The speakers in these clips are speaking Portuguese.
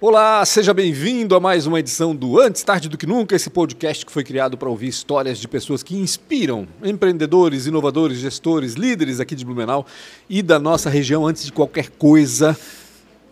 Olá, seja bem-vindo a mais uma edição do Antes Tarde do que Nunca, esse podcast que foi criado para ouvir histórias de pessoas que inspiram empreendedores, inovadores, gestores, líderes aqui de Blumenau e da nossa região. Antes de qualquer coisa,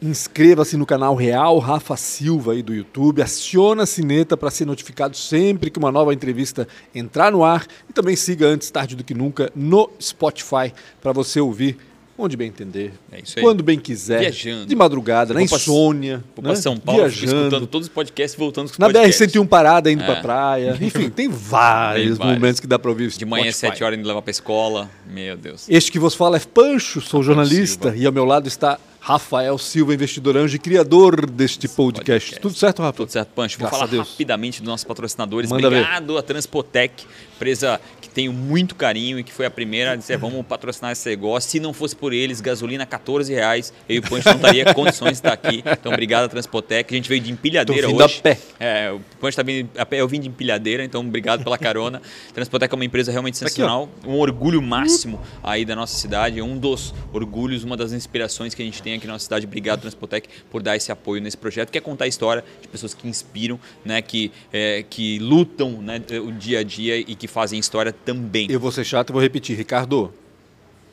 inscreva-se no canal Real Rafa Silva aí do YouTube, aciona a sineta para ser notificado sempre que uma nova entrevista entrar no ar e também siga Antes Tarde do que Nunca no Spotify para você ouvir onde bem entender, É isso aí. quando bem quiser, Viajando. de madrugada, na insônia, Vou né? para São Paulo, escutando todos os podcasts voltando com os Na podcasts. BR-101 parada, indo É. pra praia. Enfim, tem vários, Tem vários. momentos que dá pra ouvir De manhã às Spotify. 7 horas indo levar pra escola. Meu Deus. Este que vos fala é Pancho, sou jornalista Silva. e ao meu lado está Rafael Silva, investidor anjo e criador deste podcast. podcast. Tudo certo, Rafa? Tudo certo, Pancho. Vou Graças falar a rapidamente dos nossos patrocinadores. Manda ver. Obrigado a Transpotec, empresa tenho muito carinho e que foi a primeira a dizer vamos patrocinar esse negócio. Se não fosse por eles, gasolina 14 reais, eu e o Pancho não estaria condições de estar aqui. Então, obrigado a Transpotec. A gente veio de empilhadeira Tô vindo hoje. a pé. É, o Pancho está vindo a pé, eu vim de empilhadeira, então obrigado pela carona. Transpotec é uma empresa realmente Tá aqui, sensacional, um orgulho máximo aí da nossa cidade, um dos orgulhos, uma das inspirações que a gente tem aqui na nossa cidade. Obrigado, Transpotec, por dar esse apoio nesse projeto, que é contar a história de pessoas que inspiram, né, que, é, que lutam né, o dia a dia e que fazem história também. Eu vou ser chato e vou repetir. Ricardo,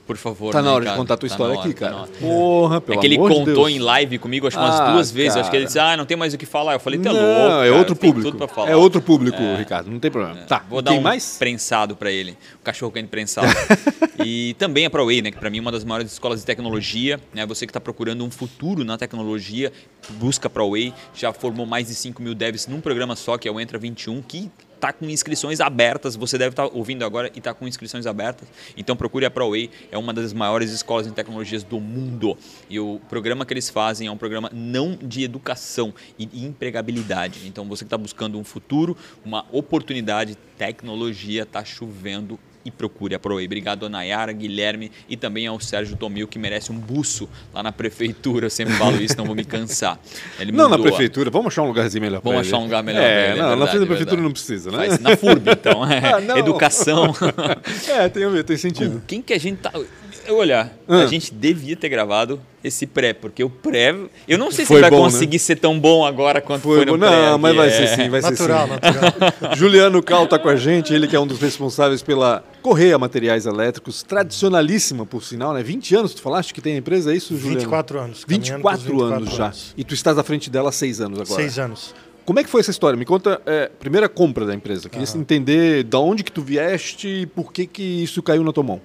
Por favor. tá na hora de contar a tua Tá história hora, aqui, tá cara. hora. Porra, pelo É que ele amor de contou Deus. em live comigo, acho que umas Ah, duas vezes. Acho que ele disse, ah, não tem mais o que falar. Eu falei, tá Não, louco. é cara, outro tem público. É outro público, É. Ricardo. Não tem problema. Tá. Vou dar um mais? prensado para ele, o cachorro quente prensado. e também a ProWay, né, que para mim é uma das maiores escolas de tecnologia, né? Você que está procurando um futuro na tecnologia, busca a ProWay, já formou mais de 5 mil devs num programa só, que é o Entra 21, que está com inscrições abertas. Você deve estar ouvindo agora e está com inscrições abertas. Então procure a ProWay, é uma das maiores escolas em tecnologias do mundo. E o programa que eles fazem é um programa não de educação e empregabilidade. Então você que está buscando um futuro, uma oportunidade, tecnologia, está chovendo e procure a ProWay. Obrigado a Nayara, Guilherme e também ao Sérgio Tomil, que merece um buço lá na prefeitura. Eu sempre falo isso, não vou me cansar. Ele Não na prefeitura. Vamos achar um lugarzinho melhor pra Vamos achar um lugar melhor É, ele, é não, na verdade, frente da é prefeitura não precisa, né? Faz na FURB, então. É. Ah. Educação. É, tem a ver, tem sentido. Com quem que a gente tá. Eu olhar, Ah. a gente devia ter gravado esse pré, porque o pré. Eu não sei se Foi vai bom, conseguir ser tão bom agora quanto foi, Foi no bom. pré. Não, mas vai é. ser sim, vai Natural, ser sim. natural. Juliano Cal tá com a gente, ele que é um dos responsáveis pela Correia Materiais Elétricos, tradicionalíssima por sinal, né? 20 anos, tu falaste que tem a empresa, é isso, Juliano? 24 anos. caminhando 24, pros 24 anos já. anos. E tu estás à frente dela há seis anos agora. Seis anos. Como é que foi essa história? Me conta, é, primeira compra da empresa. Queria entender da onde que tu vieste e por que que isso caiu na tua mão.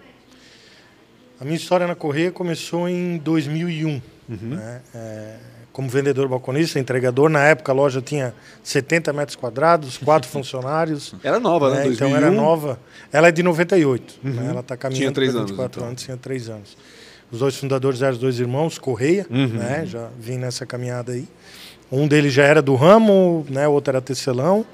A minha história na Correia começou em 2001. Uhum. né? É, como vendedor balconista, entregador. Na época a loja tinha 70 metros quadrados, quatro funcionários. Era nova, né? né? 2001. Então era nova. Ela é de 98. né? Ela está caminhando Tinha três anos, 24 então. anos, tinha três anos. Os dois fundadores eram os dois irmãos, Correia, Uhum. né? já vim nessa caminhada aí. Um deles já era do ramo, né? o outro era tecelão.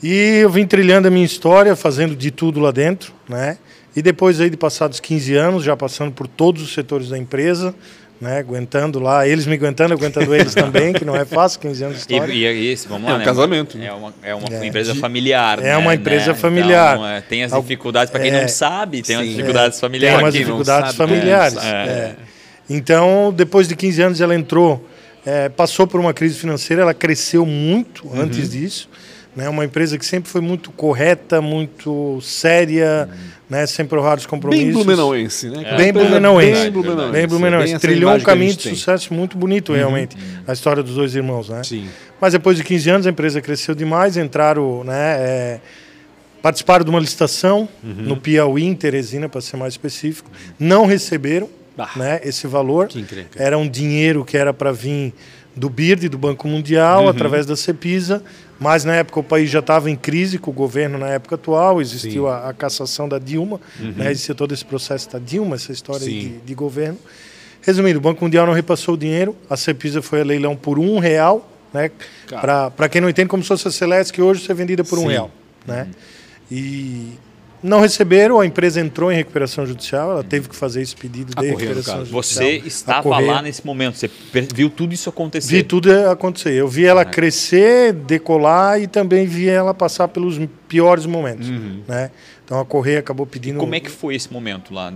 E eu vim trilhando a minha história, fazendo de tudo lá dentro, né? E depois aí de passados 15 anos, já passando por todos os setores da empresa, né? Aguentando lá, eles me aguentando, eu aguentando eles também, que não é fácil, 15 anos de E, história. e é esse, vamos lá, É um né? casamento, né? É uma, é uma É. empresa familiar. É né? uma empresa Né? familiar. Então, é, tem as dificuldades, para quem é, não sabe, tem as sim. dificuldades Tem familiares. umas quem não dificuldades sabe, familiares. é, é. é. Então, depois de 15 anos, ela entrou, é, passou por uma crise financeira, ela cresceu muito Uhum. antes disso. Né? Uma empresa que sempre foi muito correta, muito séria, né? sempre honrar os compromissos. Bem blumenauense, né? Bem Empresa blumenauense. Bem blumenauense. Bem Blumenauense. Trilhou um caminho de tem. Uhum. sucesso muito bonito, realmente. A história dos dois irmãos, né? Sim. Mas depois de 15 anos, a empresa cresceu demais, entraram, né, é, participaram de uma licitação Uhum. no Piauí, em Teresina, para ser mais específico. Não receberam Ah. né, esse valor. Era um dinheiro que era para vir do BIRD, do Banco Mundial, Uhum. através da Cepisa. Mas na época o país já estava em crise com o governo na época atual, existiu a, a cassação da Dilma, né, existia todo esse processo da Dilma, essa história Uhum. De, de governo. Resumindo, o Banco Mundial não repassou o dinheiro, a Cepisa foi a leilão por um real, né? Para quem não entende, como se fosse a Celeste, que hoje é vendida por um Sim. real. Né? E não receberam, a empresa entrou em recuperação judicial, ela teve que fazer esse pedido A de recuperação caso. judicial. Você estava lá nesse momento, você viu tudo isso acontecer. Vi tudo acontecer. Eu vi ela crescer, decolar e também vi ela passar pelos piores momentos. Né? Então a Correia acabou pedindo. Como é que foi esse momento lá?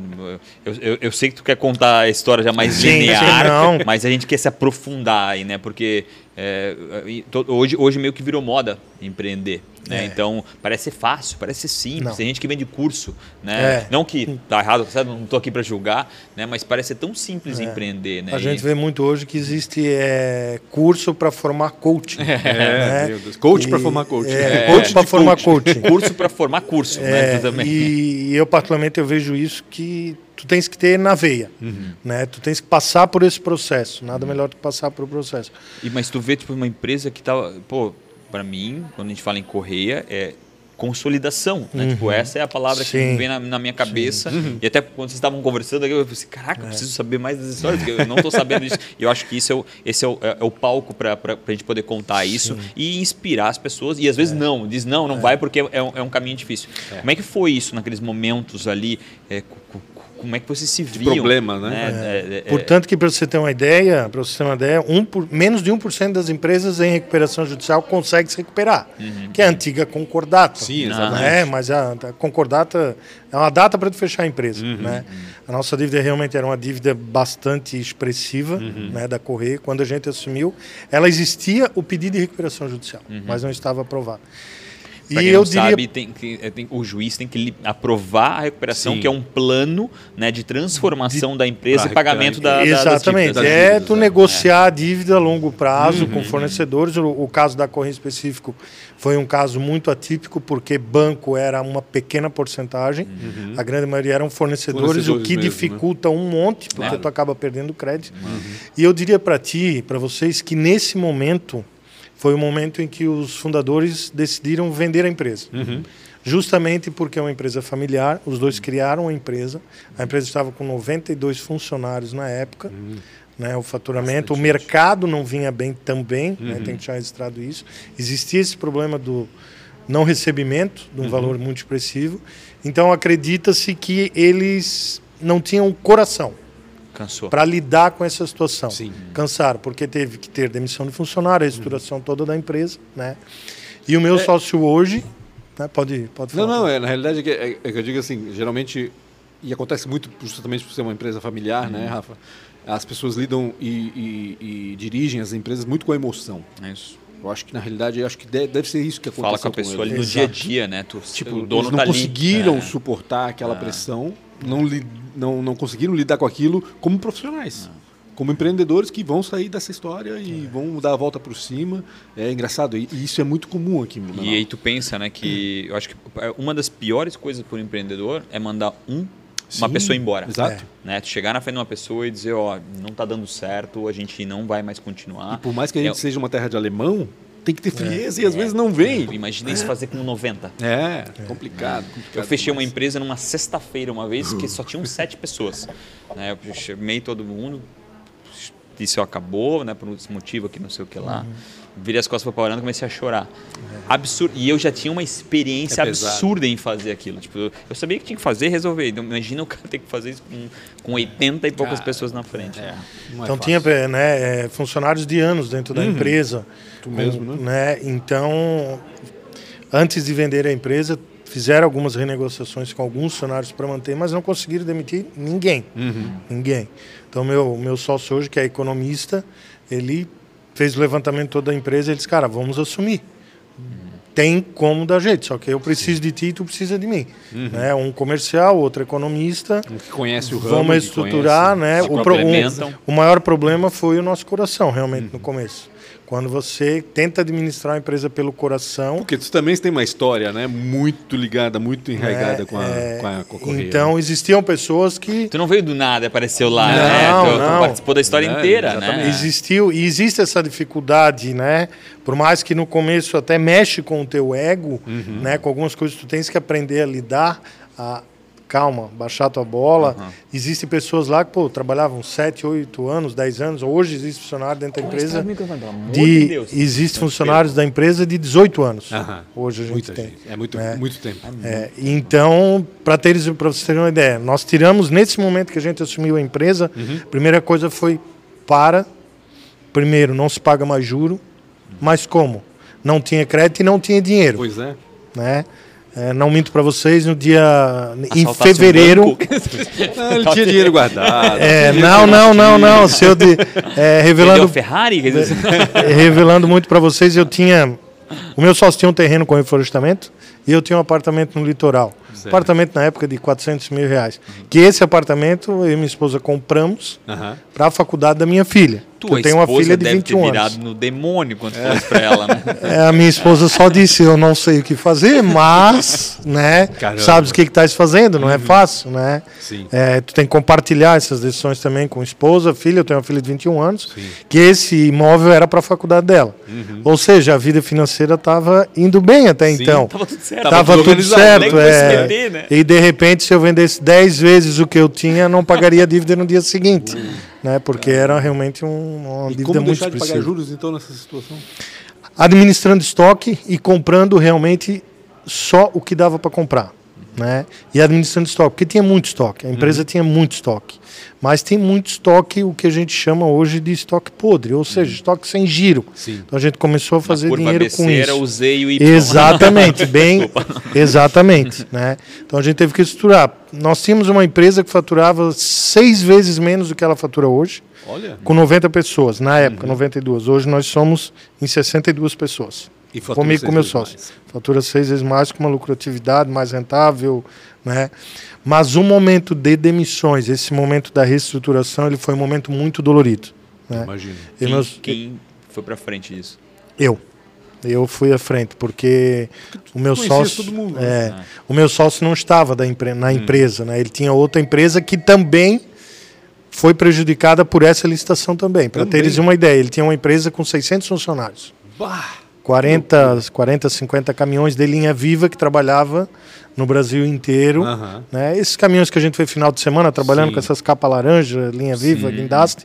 Eu, eu, eu sei que tu quer contar a história já mais Sim, linear, não. mas a gente quer se aprofundar aí, né? Porque é, e hoje, hoje meio que virou moda empreender. Né? É. Então parece ser fácil, parece ser simples. Não. Tem gente que vende curso, né? É. Não que tá errado, sabe? não estou aqui para julgar, né? Mas parece ser tão simples É. empreender, né? A E- gente vê muito hoje que existe é, curso para formar coach. É, né? Deus. Coach para E- formar coach. É, É, coach para formar coach. curso para formar curso, né? E eu particularmente eu vejo isso que tu tens que ter na veia, Uhum. né? Tu tens que passar por esse processo. Nada melhor do que passar por o processo. E, mas tu vê, tipo, uma empresa que tá. Pô, pra mim, quando a gente fala em correia, é consolidação, né? Tipo, essa é a palavra que Sim. vem na, na minha cabeça. E até quando vocês estavam conversando, aqui, eu pensei, caraca, eu preciso saber mais das histórias, porque eu não tô sabendo disso. E eu acho que isso é o, esse é o, é o palco pra, pra, pra gente poder contar isso e inspirar as pessoas. E às vezes não, diz não, não vai porque é um, é um caminho difícil. Como é que foi isso naqueles momentos ali? É, como é que vocês se viam? problema, né? É, é, é, Portanto, que para você ter uma ideia, para você ter uma ideia, um por, menos de 1% das empresas em recuperação judicial consegue se recuperar, que é a antiga concordata. Sim, exatamente. Né? Mas a, a concordata é uma data para fechar a empresa. Uhum. Né? A nossa dívida realmente era uma dívida bastante expressiva Uhum. né, da Correia. Quando a gente assumiu, ela existia o pedido de recuperação judicial, Uhum. mas não estava aprovado. Pra e eu diria sabe, tem que, é, tem- o juiz tem que aprovar a recuperação, Sim. que é um plano né, de transformação da empresa e pagamento da, da, das Exatamente. dívidas. das é dívidas, tu é. negociar a dívida a longo prazo Uhum. com fornecedores. O, o caso da Correia específico foi um caso muito atípico, porque banco era uma pequena porcentagem, a grande maioria eram fornecedores, o Uhum. Fornecedores que mesmo, né? dificulta um monte, porque Claro. tu acaba perdendo crédito. Uhum. E eu diria para ti, para vocês, que nesse momento foi o momento em que os fundadores decidiram vender a empresa. Uhum. Justamente porque é uma empresa familiar, os dois criaram a empresa. A empresa estava com 92 funcionários na época. Né, o faturamento, o mercado não vinha bem também, né, tem que deixar registrado isso. Existia esse problema do não recebimento, de um valor muito expressivo. Então acredita-se que eles não tinham coração. Para lidar com essa situação. Sim. Cansaram, porque teve que ter demissão de funcionário, a estruturação toda da empresa, né? E o meu sócio hoje, né, pode, pode Não, falar. não, é, na realidade é que, é, é que eu digo assim, geralmente, e acontece muito justamente por ser uma empresa familiar, né, Rafa? As pessoas lidam e, e- e dirigem as empresas muito com emoção. É isso. Eu acho que na realidade, eu acho que de- deve ser isso que aconteceu Fala com a pessoa ali eles. no dia a Exato. dia, né? Tu, Tipo, o dono eles não tá ali. conseguiram É. suportar aquela pressão, não, li- não, não conseguiram lidar com aquilo como profissionais. Como empreendedores que vão sair dessa história e vão dar a volta por cima. É engraçado. E isso é muito comum aqui no E aí tu pensa, né, que eu acho que uma das piores coisas para o empreendedor é mandar um, uma Sim, pessoa embora. Exato. Né? Tu chegar na frente de uma pessoa e dizer, ó, não tá dando certo, a gente não vai mais continuar. E por mais que a gente É- seja uma terra de alemão, tem que ter frieza e às vezes não vem. Tu Imagina isso fazer com 90. É, complicado, complicado. Eu fechei uma demais. empresa numa sexta-feira uma vez que só tinham sete pessoas. Né? Eu chamei todo mundo, disse, ó, acabou, né, por esse motivo aqui, não sei o que lá. Virei as costas para parando e comecei a chorar. Absurdo. E eu já tinha uma experiência É absurda em fazer aquilo. Tipo, eu- sabia que tinha que fazer e resolver. Então, imagina o cara ter que fazer isso com, com 80 e poucas Cara, pessoas na frente. É, é Então tinha é, né, é, funcionários de anos dentro da empresa. Tu mesmo, né? Então, antes de vender a empresa, fizeram algumas renegociações com alguns funcionários para manter, mas não conseguiram demitir ninguém. Ninguém. Então, meu, meu sócio hoje, que é economista, ele fez o levantamento toda da empresa e ele disse, cara, vamos assumir. Tem como dar jeito, só que eu preciso de ti e tu precisa de mim. Né? Um comercial, outro economista. Um que conhece o ramo. Vamos estruturar, conhece. né? O, pro- complementam. o, o maior problema foi o nosso coração, realmente, no começo. Quando você tenta administrar a empresa pelo coração. Porque tu também tem uma história, né? Muito ligada, muito enraigada né, com, a, é, com, a, com a Correia. Então, existiam pessoas que. Tu não veio do nada e apareceu lá, Não, né? Tu, tu não. participou da história É, inteira, exatamente. né? Existiu e existe essa dificuldade, né? Por mais que no começo até mexe com o teu ego, Uhum. né? Com algumas coisas que tu tens que aprender a lidar, a calma, baixar tua bola. Uhum. Existem pessoas lá que pô, trabalhavam 7, 8 anos, 10 anos. Hoje existe funcionário dentro da empresa de, existe funcionários da empresa de 18 anos. Aham. Hoje a gente Muita tem. gente. É muito, É. muito tempo. É, então, para teres para vocês terem uma ideia, nós tiramos nesse momento que a gente assumiu a empresa, Uhum. a primeira coisa foi para primeiro não se paga mais juro, mas como? Não tinha crédito e não tinha dinheiro, Pois é. né? É, não minto para vocês, no dia. em Assaltasse fevereiro. Não, ele tinha dinheiro guardado. É, não, não, não, não. Se eu de, é, revelando, Ferrari? Quer dizer, revelando muito para vocês, eu tinha. O meu sócio tinha um terreno com reflorestamento e eu tinha um apartamento no litoral. Certo. Apartamento na época de 400 mil reais. Que esse apartamento eu e minha esposa compramos Aham. para a faculdade da minha filha. tua eu tenho uma filha de deve 21 ter anos. virado no demônio quando fosse pra ela, né? É, a minha esposa só disse, eu não sei o que fazer, mas, né, Caramba. sabes o que estás fazendo, não é fácil, né? Sim. É, tu tem que compartilhar essas decisões também com esposa, filha, eu tenho uma filha de 21 anos, Sim. que esse imóvel era para a faculdade dela. Ou seja, a vida financeira estava indo bem até Sim, então. Tava tudo certo. Tava Tava tudo tudo certo, se é. Né? E de repente, se eu vendesse 10 vezes o que eu tinha, não pagaria a dívida no dia seguinte, né? Porque era realmente um- uma E dívida como muito deixar de pagar juros, então, nessa situação? administrando estoque e comprando realmente só o que dava para comprar. Né? E administrando estoque, porque tinha muito estoque, a empresa tinha muito estoque. Mas tem muito estoque, o que a gente chama hoje de estoque podre, ou seja, estoque sem giro. Sim. Então a gente começou a fazer dinheiro ABC com era isso. o Z e o Y. Exatamente, bem, exatamente, né? Então a gente teve que estruturar. Nós tínhamos uma empresa que faturava seis vezes menos do que ela fatura hoje, Olha. com 90 pessoas, na época, 92. Hoje nós somos em 62 pessoas. E fatura Comigo com meu sócio. mais. Fatura seis vezes mais, com uma lucratividade mais rentável, né? Mas o momento de demissões, esse momento da reestruturação, ele foi um momento muito dolorido, né? Imagina. E Quem, meus- quem foi pra frente disso? Eu. Eu fui à frente, porque o meu sócio. todo mundo, é, né? O meu sócio não estava da empre- na empresa, né? Ele tinha outra empresa que também foi prejudicada por essa licitação também. Para teres uma ideia, ele tinha uma empresa com 600 funcionários. Bah! 40, 40, 50 caminhões de linha viva que trabalhava no Brasil inteiro. Né? Esses caminhões que a gente foi final de semana trabalhando Sim. com essas capas laranja, linha viva, Sim. guindaste,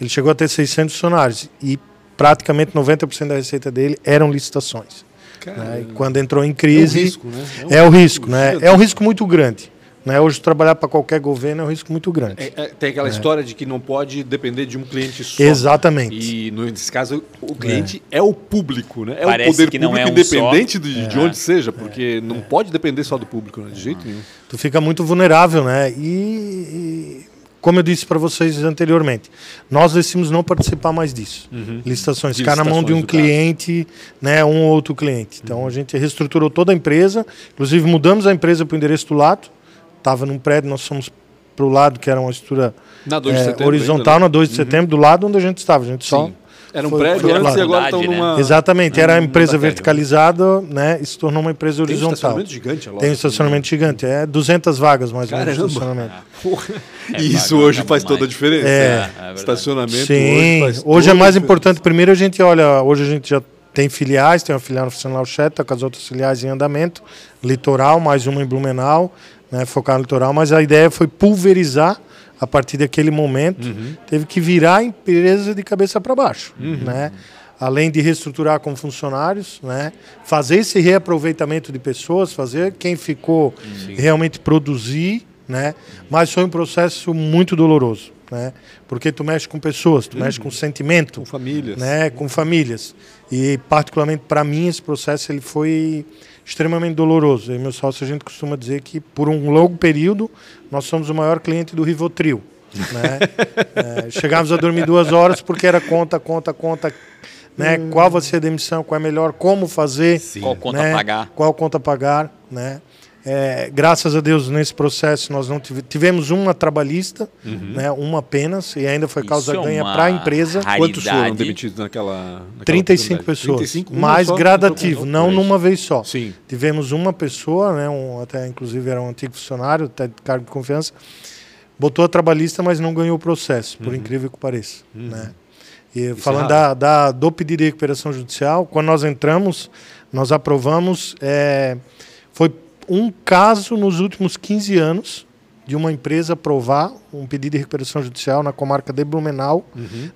ele chegou a ter 600 funcionários e praticamente 90% da receita dele eram licitações. né? Quando entrou em É um crise, risco, né? é o risco, né? É um risco muito grande. Né? Hoje trabalhar para qualquer governo é um risco muito grande. É, é, tem aquela história de que não pode depender de um cliente só. Exatamente. E no- nesse caso, o cliente é, o público, né? É Parece o poder que não público é um independente de, de onde seja, porque não pode depender só do público, né? De jeito nenhum. tu fica muito vulnerável, né? E, e, como eu disse para vocês anteriormente, nós decidimos não participar mais disso. Licitações, De ficar na mão de um licitações, cliente, né, um ou outro cliente. Então a gente reestruturou toda a empresa, inclusive mudamos a empresa para o endereço do lado. Estava num prédio, nós fomos para o lado que era uma estrutura Na 2 de é, setembro. horizontal ainda, na 2 de setembro, do lado onde a gente estava. A gente só Sim. Era um foi- prédio foi antes e agora estão né? numa. Exatamente, era a numa empresa verticalizada, né, e se tornou uma empresa Tem um horizontal. estacionamento gigante, loja. Tem um estacionamento gigante, é 200 vagas mais ou menos de estacionamento. Porra. É, E isso hoje faz mais. toda a diferença. É. né? É verdade. Estacionamento Sim, hoje faz hoje, é mais importante. Primeiro a gente olha, hoje a gente já tem filiais, tem uma filial no Funcional Chet, tá com as outras filiais em andamento, litoral, mais uma em Blumenau, né, focar no litoral, mas a ideia foi pulverizar a partir daquele momento, Uhum. teve que virar a empresa de cabeça para baixo, né? Além de reestruturar com funcionários, né? fazer esse reaproveitamento de pessoas, fazer quem ficou realmente produzir, né? Mas foi um processo muito doloroso, né? Porque tu mexe com pessoas, tu mexe com sentimento, Com famílias. né, com famílias. E particularmente para mim esse processo ele foi extremamente doloroso. E meu sócio a gente costuma dizer que por um longo período nós somos o maior cliente do Rivotril. Né? É, chegávamos a dormir duas horas porque era conta, conta, conta. Né? Qual vai ser a demissão, qual é melhor, como fazer, Sim. Qual conta né? pagar? qual conta pagar, né? É, graças a Deus nesse processo nós não tive- tivemos uma trabalhista, né? Uma apenas e ainda foi causa Isso é ganha uma para a empresa. Quantos foram raridade. demitidos naquela. naquela 35 oportunidade? pessoas, 35, uma mais gradativo, não isso. numa vez só. Sim. Tivemos uma pessoa, né, um, até inclusive era um antigo funcionário, até de cargo de confiança, botou a trabalhista, mas não ganhou o processo, por incrível que pareça. Né? E falando é raro. da, da- do pedido de recuperação judicial, quando nós entramos, nós aprovamos, é, um caso nos últimos 15 anos de uma empresa aprovar um pedido de recuperação judicial na comarca de Blumenau,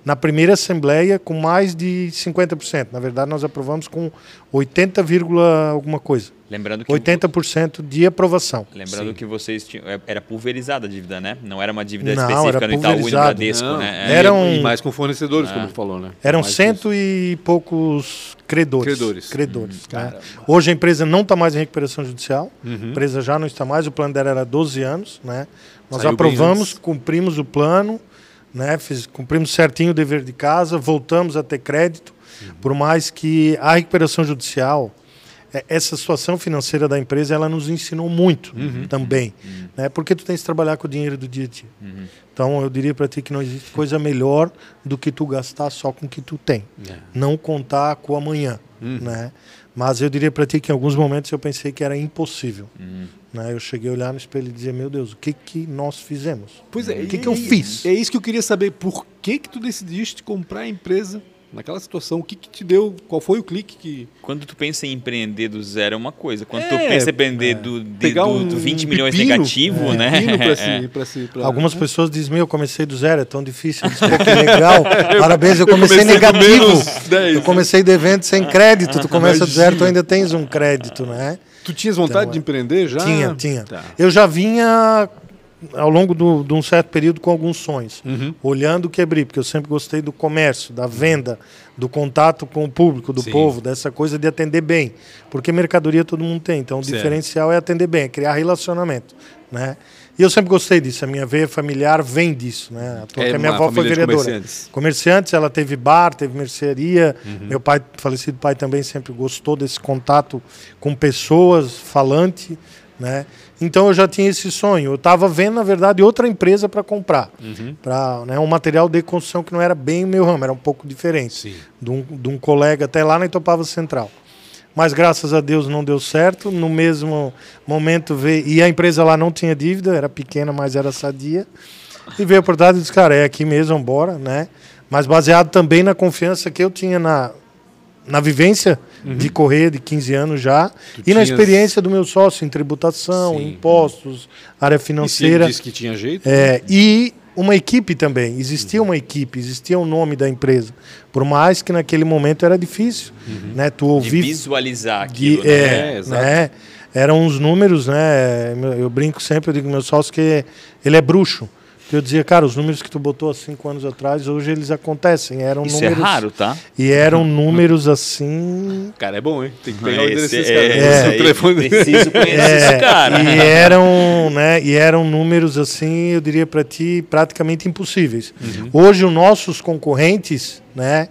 na primeira assembleia com mais de 50%. Na verdade, nós aprovamos com 80, vírgula alguma coisa. Lembrando que 80% de aprovação. Lembrando Sim. que vocês tinham, é- era pulverizada a dívida, né? Não era uma dívida Não, específica era no Itaú e no. Bradesco, Não, né? e- É, Era um- E mais com fornecedores, Ah. como tu falou, né? Eram Mais cento e poucos credores. Credores. Credores, né? caramba. Hoje a empresa não está mais em recuperação judicial. Uhum. A empresa já não está mais. O plano dela era 12 anos. Né? Nós Saiu aprovamos, cumprimos o plano, né? Fiz- cumprimos certinho o dever de casa, voltamos a ter crédito. Uhum. Por mais que a recuperação judicial, essa situação financeira da empresa, ela nos ensinou muito Uhum. também. Né? Porque tu tens que trabalhar com o dinheiro do dia a dia. Uhum. Então eu diria para ti que não existe coisa melhor do que tu gastar só com o que tu tem É. não contar com o amanhã, Uhum. né? Mas eu diria para ti que em alguns momentos eu pensei que era impossível, Uhum. né? Eu cheguei a olhar no espelho e dizer, meu Deus, o que que nós fizemos? Pois é, o que e- que eu fiz? É isso que eu queria saber. Por que que tu decidiste comprar a empresa naquela situação? O que que te deu? Qual foi o clique que... Quando tu pensa em empreender do zero é uma coisa. Quando É, tu pensa em empreender do, de- Pegar do, um, do 20 um milhões pepino, negativo, um né? pra É. si, pra si, pra- Algumas pessoas dizem, meu, eu comecei do zero, é tão difícil. Eu disse, Pô, que legal, parabéns, eu eu comecei, comecei do negativo. menos 10. Eu comecei devendo sem crédito, tu começa do zero, tu Imagina. ainda tens um crédito, né? Tu tinhas vontade Então, de empreender já? Tinha, tinha. Tá. Eu já vinha ao longo do- de um certo período com alguns sonhos. Uhum. olhando o que abrir, porque eu sempre gostei do comércio, da venda, do contato com o público, do Sim. povo, dessa coisa de atender bem. Porque mercadoria todo mundo tem, então o Certo. diferencial é atender bem, é criar relacionamento, né? E eu sempre gostei disso, a minha veia familiar vem disso, né? Toa É a minha avó foi vereadora. comerciantes. Comerciantes, ela teve bar, teve mercearia. Uhum. Meu pai, falecido pai, também sempre gostou desse contato com pessoas, falante, né? Então eu já tinha esse sonho. Eu estava vendo, na verdade, outra empresa para comprar, Uhum. para né, um material de construção que não era bem o meu ramo, era um pouco diferente Sim. de um, de um colega até lá na Itopava Central. Mas graças a Deus não deu certo. No mesmo momento veio. E a empresa lá não tinha dívida, era pequena, mas era sadia. E veio a oportunidade e disse, cara, é aqui mesmo, bora, né? Mas baseado também na confiança que eu tinha na, na vivência de correr de 15 anos já. Tu e na tinhas- experiência do meu sócio em tributação, Sim. impostos, área E financeira. disse que tinha jeito? É, e uma equipe também. Existia uma equipe, existia o nome da empresa. Por mais que naquele momento era difícil, né? Tu De ouvir visualizar de, aquilo, né? é, É, né? Eram uns números, né? Eu brinco sempre, eu digo meu sócio que ele é bruxo. Que eu dizia, cara, os números que tu botou há cinco anos atrás, hoje eles acontecem. Eram Isso números, é raro, tá? E eram números assim. O cara é bom, hein? Tem que pegar o endereço Esse- desse cara. é, é, o telefone dele. preciso conhecer É, esse cara. E eram, né, e eram números assim, eu diria para ti, praticamente impossíveis. Uhum. Hoje, os nossos concorrentes, né,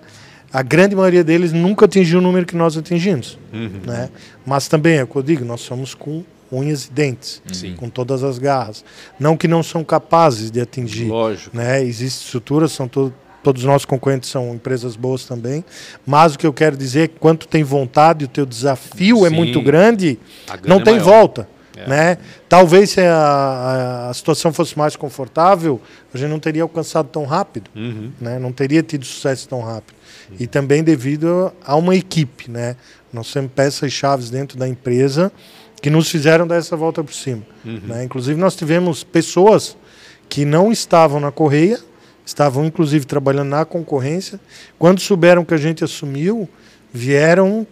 a grande maioria deles nunca atingiu o número que nós atingimos. Uhum. Né? Mas também, é o que eu digo, nós somos com unhas e dentes, Sim. com todas as garras. Não que não são capazes de atingir. Lógico. Né? Existem estruturas, são to todos os nossos concorrentes são empresas boas também. Mas o que eu quero dizer é que quando tu tem vontade, o teu desafio é Sim. muito grande, não é tem maior. volta. É. Né? Talvez se a, a- situação fosse mais confortável, a gente não teria alcançado tão rápido, Uhum. né? não teria tido sucesso tão rápido. E também devido a uma equipe. Né? Nós temos peças chaves dentro da empresa que nos fizeram dar essa volta por cima. Uhum. Né? Inclusive, nós tivemos pessoas que não estavam na correia, estavam inclusive trabalhando na concorrência. Quando souberam que a gente assumiu, vieram.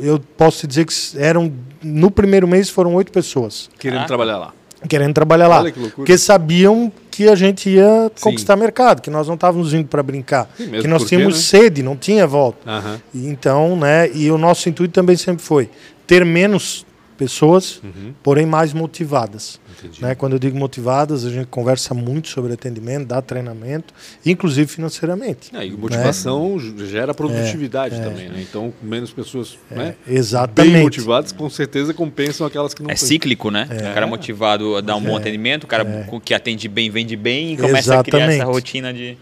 Eu posso te dizer que eram no primeiro mês foram oito pessoas Querendo Ah. trabalhar lá. querendo trabalhar lá, Olha que loucura. porque sabiam que a gente ia Sim. conquistar mercado, que nós não estávamos indo para brincar, Sim, que nós porque, tínhamos né? sede, não tinha volta. E Então, né, e o nosso intuito também sempre foi ter menos pessoas, Uhum. porém mais motivadas. Entendi. Né? Quando eu digo motivadas, a gente conversa muito sobre atendimento, dá treinamento, inclusive financeiramente. É, e motivação Né? gera produtividade também, né? Então, menos pessoas né, bem Exatamente. motivadas, com certeza compensam aquelas que não É têm. cíclico, né? O cara motivado a dar um bom atendimento, o cara que atende bem, vende bem e começa a criar essa Exatamente. rotina de.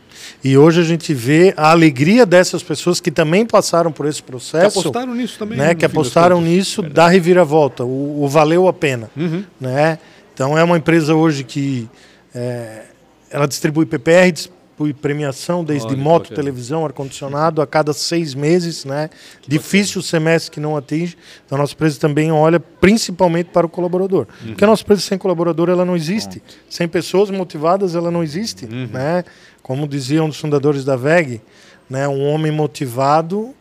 E hoje a gente vê a alegria dessas pessoas que também passaram por esse Que processo. apostaram nisso também. né, que apostaram nisso da reviravolta, o, o valeu a pena. Uhum. Né? Então é uma empresa hoje que é, ela distribui PPR, distribui premiação desde Olha moto, televisão, ar-condicionado a cada seis meses. Né? Difícil o semestre que não atinge. Então a nossa empresa também olha principalmente para o colaborador. Uhum. Porque a nossa empresa sem colaborador ela não existe. Sem pessoas motivadas ela não existe. Uhum. Né? Como dizia um dos fundadores da VEG, né? um homem motivado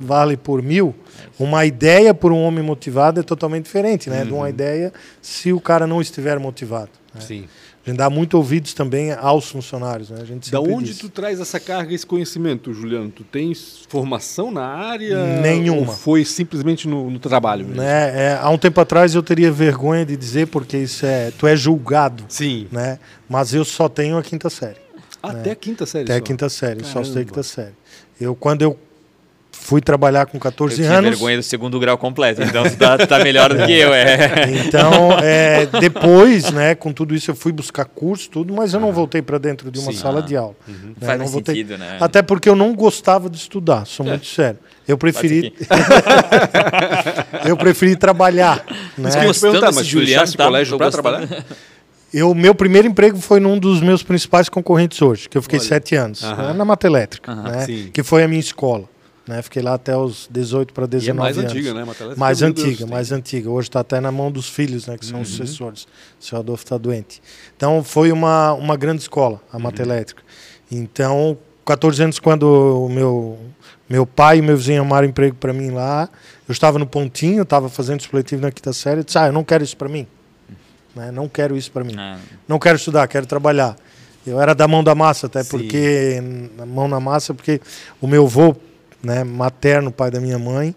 vale por mil, uma ideia por um homem motivado é totalmente diferente, né? De uma ideia se o cara não estiver motivado. né? Sim. A gente dá muito ouvidos também aos funcionários, né? A gente Da onde diz. tu traz essa carga, esse conhecimento, Juliano? Tu tens formação na área? Nenhuma. Ou foi simplesmente no, no trabalho mesmo? Né? É, há um tempo atrás eu teria vergonha de dizer porque isso é, tu é julgado, Sim. né? Mas eu só tenho a quinta série. Até a quinta série Até a só. quinta série, só Caramba. sei quinta série. Eu quando eu fui trabalhar com Eu 14 tinha anos, vergonha do segundo grau completo, então tu tá, tá melhor do que eu, é. Então, é, depois, né, com tudo isso, eu fui buscar curso, tudo, mas eu não voltei para dentro de uma Sim. sala Ah. de aula. Uhum. né, Faz não voltei. sentido, né? Até porque eu não gostava de estudar, sou muito sério. Eu preferi, eu preferi trabalhar. Né? Que eu te perguntar, mas Juliano, tá? colégio gostando. trabalhar? Eu, meu primeiro emprego foi num dos meus principais concorrentes hoje, que eu fiquei Olha. sete anos, né, na Mata Elétrica, né, que foi a minha escola. Né, fiquei lá até os 18 para E 19 é mais anos. antiga, né? Mais meu Deus, antiga, tem- Uhum. mais antiga. Hoje está até na mão dos filhos, né, que são os sucessores. O seu Adolfo está doente. Então, foi uma, uma grande escola, a Uhum. Mata Elétrica. Então, 14 anos, quando o meu, meu pai e meu vizinho arrumaram emprego para mim lá, eu estava no pontinho, estava fazendo supletivo na quinta série, eu disse, ah, eu não quero isso para mim. Né, não quero isso para mim. Ah, Não quero estudar, quero trabalhar. Eu era da mão da massa, até Sim. porque na mão na massa, porque o meu avô, né, materno, pai da minha mãe,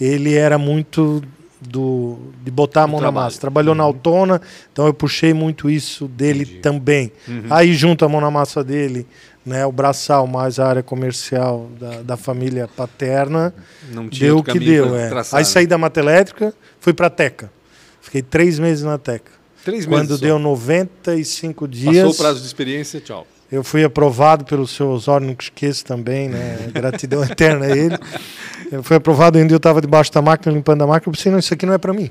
ele era muito do de botar a mão trabalho. na massa. Trabalhou na Autona, então eu puxei muito isso dele Entendi. também. Uhum. Aí junto a mão na massa dele, né, o braçal mais a área comercial da, da família paterna, Não tinha deu o que deu. É. traçar, Aí né? saí da mata elétrica, fui para Teca. Fiquei três meses na Teca. Três Quando meses só. deu 95 dias. Passou o prazo de experiência, tchau. Eu fui aprovado pelo seu Osório, nunca esqueço também, né? Gratidão eterna a ele. Eu fui aprovado, ainda eu estava debaixo da máquina, limpando a máquina, eu pensei, não, isso aqui não é para mim.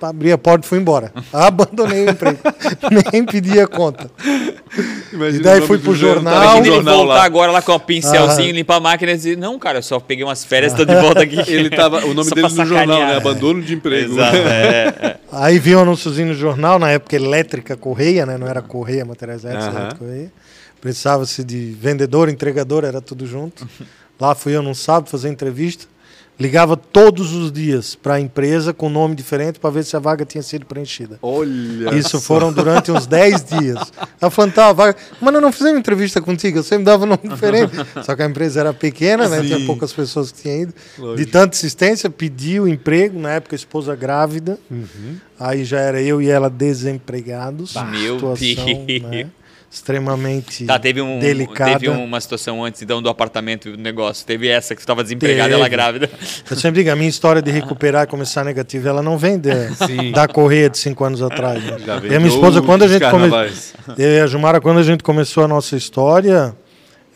Abri a porta e fui embora. Abandonei o emprego. Nem pedi a conta. Imagina E daí o fui pro jornal. no Imagina ele jornal voltar lá. agora lá com um pincelzinho, Aham. limpar a máquina e dizer, não, cara, eu só peguei umas férias e tô de volta aqui. Ele tava, o nome Só dele no jornal, sacanear. né? Abandono de emprego. Exato, é, é. Aí vi um anúnciozinho no jornal, na época elétrica correia, né? Não era correia, materiais elétricos, Aham. elétrica correia. Precisava-se de vendedor, entregador, era tudo junto. Lá fui eu num sábado fazer entrevista. Ligava todos os dias para a empresa com nome diferente para ver se a vaga tinha sido preenchida. Olha. Isso foram durante uns 10 dias. Ela falando, tá, a vaga. Mas nós não fizemos entrevista contigo, eu sempre dava nome diferente. Só que a empresa era pequena, né? Sim. Tinha poucas pessoas que tinham ido. Lógico. De tanta insistência, pedi o emprego, na época esposa grávida. Uhum. Aí já era eu e ela desempregados. Meu situação, Deus. né, extremamente Tá, teve, um, delicada. teve uma situação antes então do apartamento do negócio. Teve essa que estava desempregada e Teve. ela grávida. Eu sempre digo, a minha história de recuperar e começar negativa, ela não vem de- Sim. da correia de cinco anos atrás. né? E a minha esposa, quando a gente começou. e a Jumara, quando a gente começou a nossa história,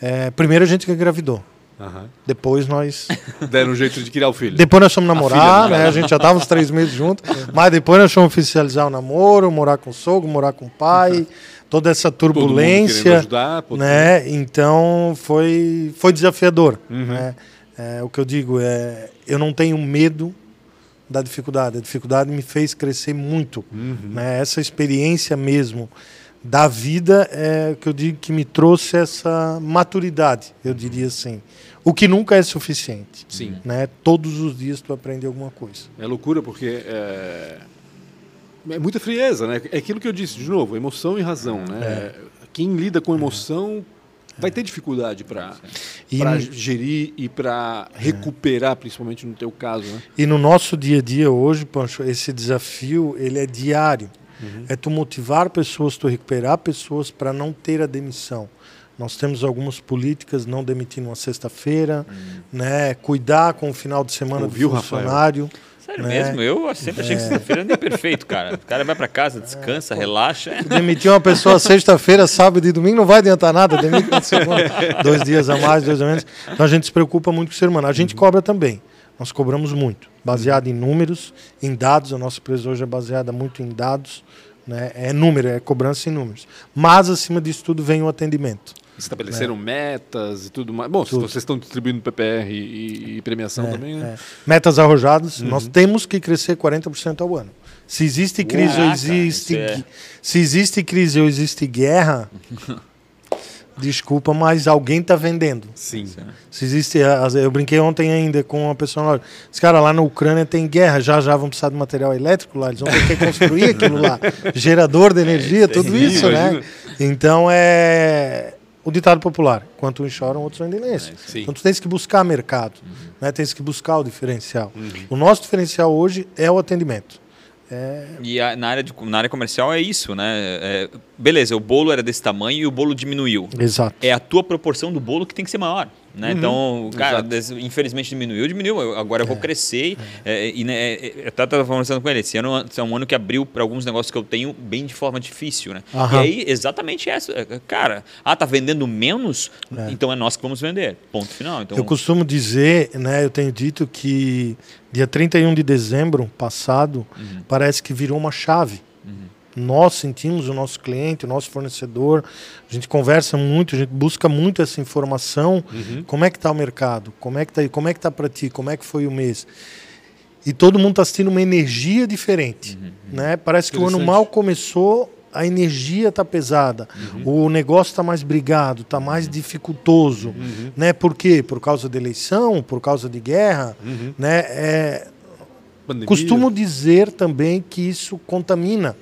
é, primeiro a gente que engravidou. Aham. Depois nós. Deram um jeito de criar o filho. Depois nós fomos namorar, filha, né? A gente já tava uns três meses juntos. Mas depois nós fomos oficializar o namoro, morar com o sogro, morar com o pai, toda essa turbulência. ajudar. né? Então foi, foi desafiador. Uhum. Né? É, o que eu digo é, eu não tenho medo da dificuldade. A dificuldade me fez crescer muito. Uhum. Né? Essa experiência mesmo da vida é que eu digo que me trouxe essa maturidade, eu diria assim. O que nunca é suficiente. Sim. Né? Todos os dias tu aprende alguma coisa. É loucura porque é... é muita frieza, né? É aquilo que eu disse, de novo, emoção e razão, né? Quem lida com emoção vai ter dificuldade para gerir e para recuperar, principalmente no teu caso, né? E no nosso dia a dia hoje, Pancho, esse desafio ele é diário. É tu motivar pessoas, tu recuperar pessoas para não ter a demissão. Nós temos algumas políticas, não demitir numa sexta-feira, né? Cuidar com o final de semana Ouviu, do Rafael? Sério né? mesmo, eu sempre achei que sexta-feira é perfeito, cara. O cara vai pra casa, descansa, relaxa. Demitir uma pessoa sexta-feira, sábado e domingo não vai adiantar nada. Demite na segunda, dois dias a mais, dois a menos. Então a gente se preocupa muito com o ser humano. A gente cobra também. Nós cobramos muito, baseado em números, em dados. A nossa empresa hoje é baseada muito em dados. Né? É número, é cobrança em números. Mas, acima disso tudo, vem o atendimento. Estabeleceram metas e tudo mais. Bom, se Tudo. vocês estão distribuindo PPR e, e premiação É, também, né? é. Metas arrojadas, nós temos que crescer 40% ao ano. Se existe crise ou Caraca, existe. é- Se existe crise ou existe guerra, desculpa, mas alguém está vendendo. Sim. Se existe, eu brinquei ontem ainda com uma pessoa lá. Os caras lá na Ucrânia tem guerra, já já vão precisar de material elétrico lá, eles vão ter que construir aquilo lá, gerador de energia, tudo sim, isso, né? Então é o ditado popular: quanto uns choram, outros vendem nesse. Sim. Então tu tens que buscar mercado, né? Tens que buscar o diferencial. O nosso diferencial hoje é o atendimento. E a- na, área de, na área comercial é isso, né? É, beleza, o bolo era desse tamanho e o bolo diminuiu. Exato. É a tua proporção do bolo que tem que ser maior. Né? Então, cara, Exato. infelizmente diminuiu, diminuiu. Agora eu vou crescer. é, e, né, é, eu estava conversando com ele. Esse ano é um ano que abriu para alguns negócios que eu tenho bem de forma difícil. Né? E Aham. aí, exatamente essa. é, Cara, ah, tá vendendo menos? Então é nós que vamos vender. Ponto final. Então, Eu costumo dizer, né, eu tenho dito que dia 31 de dezembro passado parece que virou uma chave. Nós sentimos o nosso cliente, o nosso fornecedor, a gente conversa muito, a gente busca muito essa informação. Como é que está o mercado? Como é que está Como é que está para ti? Como é que foi o mês? E todo mundo está sentindo uma energia diferente, né? Parece que o ano mal começou, a energia está pesada, o negócio está mais brigado, está mais dificultoso, né? Por quê? Por causa da eleição, por causa de guerra, né? É, costumo dizer também que isso contamina.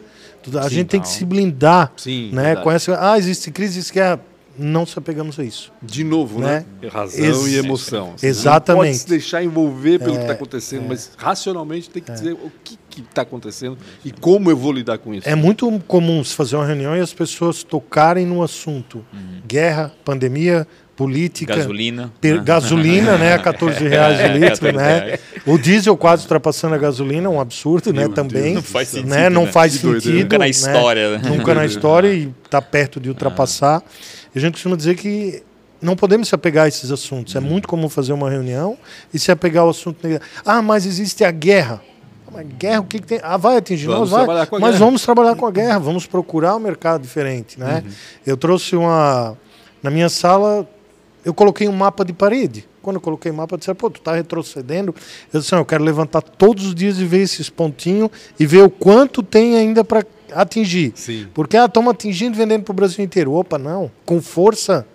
A Sim, gente tem que se blindar, Sim, né? verdade. Com essa, ah, existe crise, existe guerra. Não se apegamos a isso. De novo, né? Razão Ex- e emoção. Você Exatamente. Não pode se deixar envolver pelo que está acontecendo, mas racionalmente tem que dizer o que está acontecendo e como eu vou lidar com isso. É muito comum se fazer uma reunião e as pessoas tocarem no assunto guerra, pandemia, política, gasolina. per- né? gasolina, né, a 14 reais de É, litro, 14 né? reais. O diesel quase ultrapassando a gasolina, um absurdo, né, Meu também. Deus Não faz sentido, né? Não né? faz sentido. Nunca na né? história, né? Nunca na história e está perto de ultrapassar. E a gente costuma dizer que não podemos se apegar a esses assuntos. É muito comum fazer uma reunião e se apegar ao assunto. negativo. Ah, mas existe a guerra. Mas guerra, o que, que tem? Ah, vai atingir Vamos nós, vai. Mas guerra. vamos trabalhar com a guerra, vamos procurar um mercado diferente, né? Uhum. Eu trouxe uma... Na minha sala, eu coloquei um mapa de parede. Quando eu coloquei mapa, eu disse, pô, tu tá retrocedendo. Eu disse, não, eu quero levantar todos os dias e ver esses pontinhos e ver o quanto tem ainda para atingir. Sim. Porque, ah, estamos atingindo e vendendo para o Brasil inteiro. Opa, não. Com força,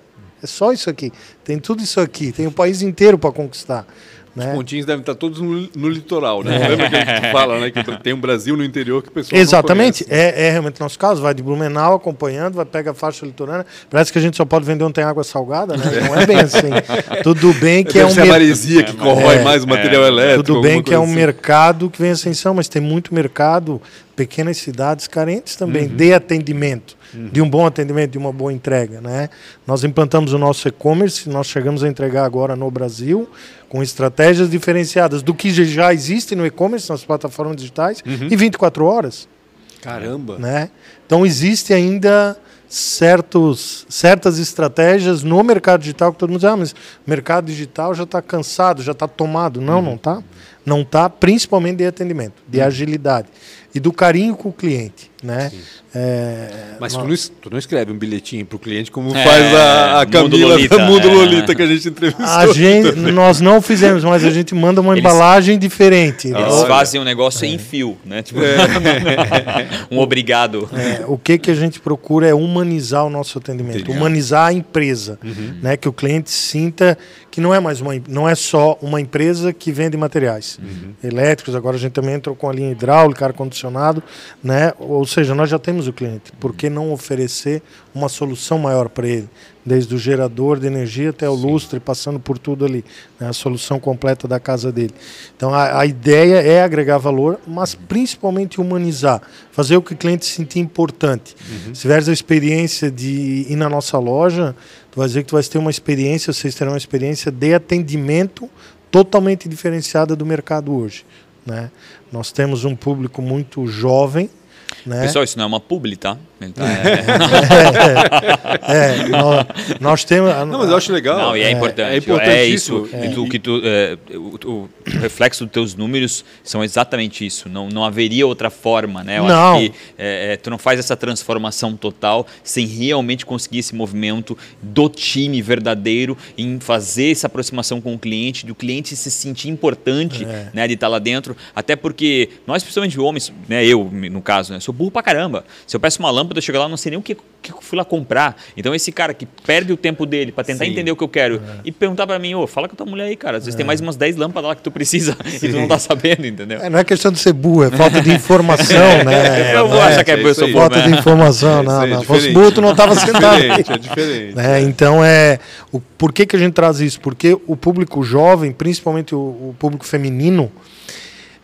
é só isso aqui. Tem tudo isso aqui. Tem o país inteiro para conquistar. Né? Pontinhos devem estar todos no, no litoral, né? Lembra que a gente fala, né? Que tem um Brasil no interior que o pessoal Exatamente, conhece. é, é realmente nosso caso. Vai de Blumenau acompanhando, vai pegar a faixa litorânea. Parece que a gente só pode vender onde tem água salgada, né? Não é bem assim. Tudo bem que Deve é um mer- maresia que corrói É, mais o material elétrico. Tudo bem que é um assim. mercado que vem em ascensão, mas tem muito mercado, pequenas cidades carentes também, Uhum. de atendimento, de um bom atendimento, de uma boa entrega. Né? Nós implantamos o nosso e-commerce, nós chegamos a entregar agora no Brasil, com estratégias diferenciadas do que já existe no e-commerce, nas plataformas digitais, Uhum. em 24 horas. Caramba. Né? Então existe ainda certos, certas estratégias no mercado digital que todo mundo diz, ah, mas o mercado digital já está cansado, já está tomado. Não, não está. Não está, principalmente de atendimento, de agilidade e do carinho com o cliente. Né? É, Mas nós- tu não, tu não escreve um bilhetinho pro cliente como É, faz a, a Mundo Camila Lolita, da Mundo é. Lolita que a gente entrevistou. a gente, nós não fizemos, mas a gente manda uma Eles- embalagem diferente. Eles Olha. fazem um negócio em fio, né? Tipo, um obrigado. É, o que, que a gente procura é humanizar o nosso atendimento, Entendi. humanizar a empresa, né? Que o cliente sinta que não é mais uma, não é só uma empresa que vende materiais elétricos. Agora a gente também entrou com a linha hidráulica, ar condicionado, né? Ou seja, nós já temos o cliente. Por que não oferecer uma solução maior para ele, desde o gerador de energia até o lustre, passando por tudo ali, né? a solução completa da casa dele. Então a, a ideia é agregar valor, mas principalmente humanizar, fazer o que o cliente se sentir importante. Se tiveres a experiência de ir na nossa loja, tu vai dizer que tu vai ter uma experiência, vocês terão uma experiência de atendimento totalmente diferenciada do mercado hoje. Né? Nós temos um público muito jovem. Né? Pessoal, isso não é uma publi, tá? Então, É, nós, nós temos. Não, mas eu acho legal. Não, e é, importante. É É, importantíssimo. isso. E tu- que tu, é, o, o reflexo dos teus números são exatamente isso. Não, não haveria outra forma, né? Eu Não. acho que é, é, tu não faz essa transformação total sem realmente conseguir esse movimento do time verdadeiro em fazer essa aproximação com o cliente, do cliente se sentir importante, É. né, de estar lá dentro. Até porque nós, principalmente homens, né, eu no caso, né, sou sou burro pra caramba. Se eu peço uma lâmpada, eu chego lá, não sei nem o que, que eu fui lá comprar. Então esse cara que perde o tempo dele para tentar Sim. entender o que eu quero e perguntar para mim, ô, fala com a tua mulher aí, cara. Às vezes tem mais umas 10 lâmpadas lá que tu precisa e tu não tá sabendo, entendeu? É, não é questão de ser burro, é falta de informação, né? eu vou Não é achar que é é eu sou burro, Falta de informação, não, é não. Se fosse burro, tu não estava sentado. aí. diferente, é diferente. né? Então é o por que, que a gente traz isso? Porque o público jovem, principalmente o, o público feminino,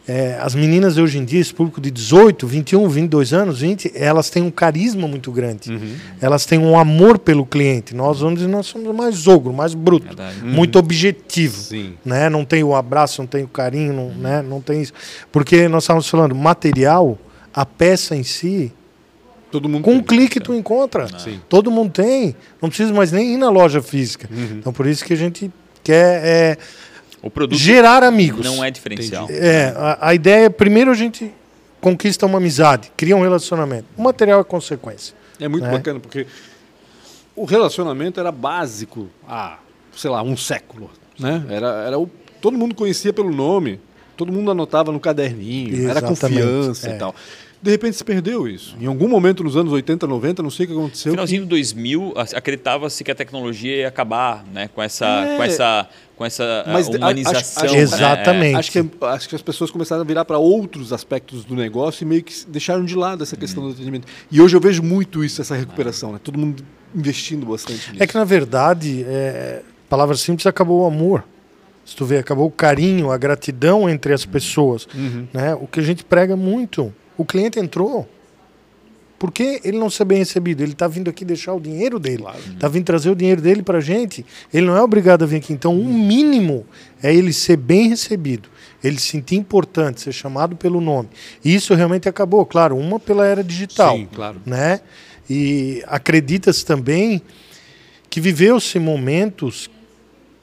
é, as meninas hoje em dia, esse público de 18, 21, 22 anos, 20, elas têm um carisma muito grande. Uhum. Elas têm um amor pelo cliente. Nós homens nós somos mais ogro, mais bruto, muito objetivo. Sim. Né? Não tem o abraço, não tem o carinho, não, né? não tem isso. Porque nós estávamos falando, material, a peça em si, Todo mundo com um clique tu encontra. Sim. Todo mundo tem. Não precisa mais nem ir na loja física. Então por isso que a gente quer é, O produto gerar amigos. não é diferencial. É, a, a ideia é primeiro a gente conquista uma amizade, cria um relacionamento. O material é consequência. É muito né? bacana, porque o relacionamento era básico há, sei lá, um século. Né? Era, era o, todo mundo conhecia pelo nome, todo mundo anotava no caderninho, era Exatamente, confiança é. e tal. De repente se perdeu isso. Em algum momento nos anos 80, 90, não sei o que aconteceu. finalzinho de 2000, ac- acreditava-se que a tecnologia ia acabar, né? Com essa, É. com essa, com essa ah, Mas humanização. acho- acho- né? Exatamente. Acho que, acho que as pessoas começaram a virar para outros aspectos do negócio e meio que deixaram de lado essa questão do atendimento. E hoje eu vejo muito isso, essa recuperação, né? Todo mundo investindo bastante nisso. É que na verdade, é, palavra simples, acabou o amor. Se tu vê, acabou o carinho, a gratidão entre as pessoas. Uhum. Né? O que a gente prega muito. O cliente entrou. Por que ele não ser bem recebido? Ele está vindo aqui deixar o dinheiro dele. Está vindo trazer o dinheiro dele para a gente. Ele não é obrigado a vir aqui. Então, o mínimo é ele ser bem recebido. Ele se sentir importante, ser chamado pelo nome. E isso realmente acabou. Claro, uma pela era digital Sim, claro. né? E acredita-se também que viveu-se momentos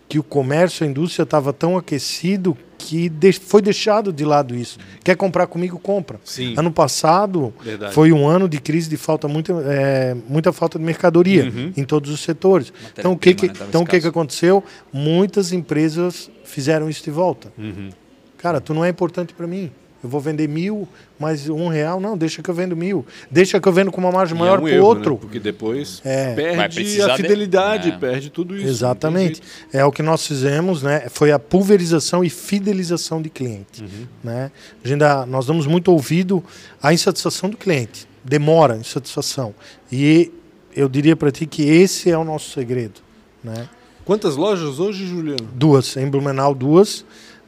que o comércio, a indústria estava tão aquecido que foi deixado de lado isso. Quer comprar comigo, compra. Sim. Ano passado Verdade. foi um ano de crise de falta muita, é, muita falta de mercadoria Uhum. em todos os setores. Então o que que, né, então o que que aconteceu? Muitas empresas fizeram isso de volta. Uhum. Cara, tu não é importante para mim. Eu vou vender mil, mas um real, não, deixa que eu vendo mil. Deixa que eu vendo com uma margem E maior é um pro erro, outro. né? Porque depois É. Perde a de- fidelidade, É. perde tudo isso. Exatamente. É o que nós fizemos, né? Foi a pulverização e fidelização de cliente. Uhum. Né? A gente dá- nós damos muito ouvido à insatisfação do cliente. Demora a insatisfação. E eu diria para ti que esse é o nosso segredo. Né? Quantas lojas hoje, Juliano? Duas, em Blumenau, duas.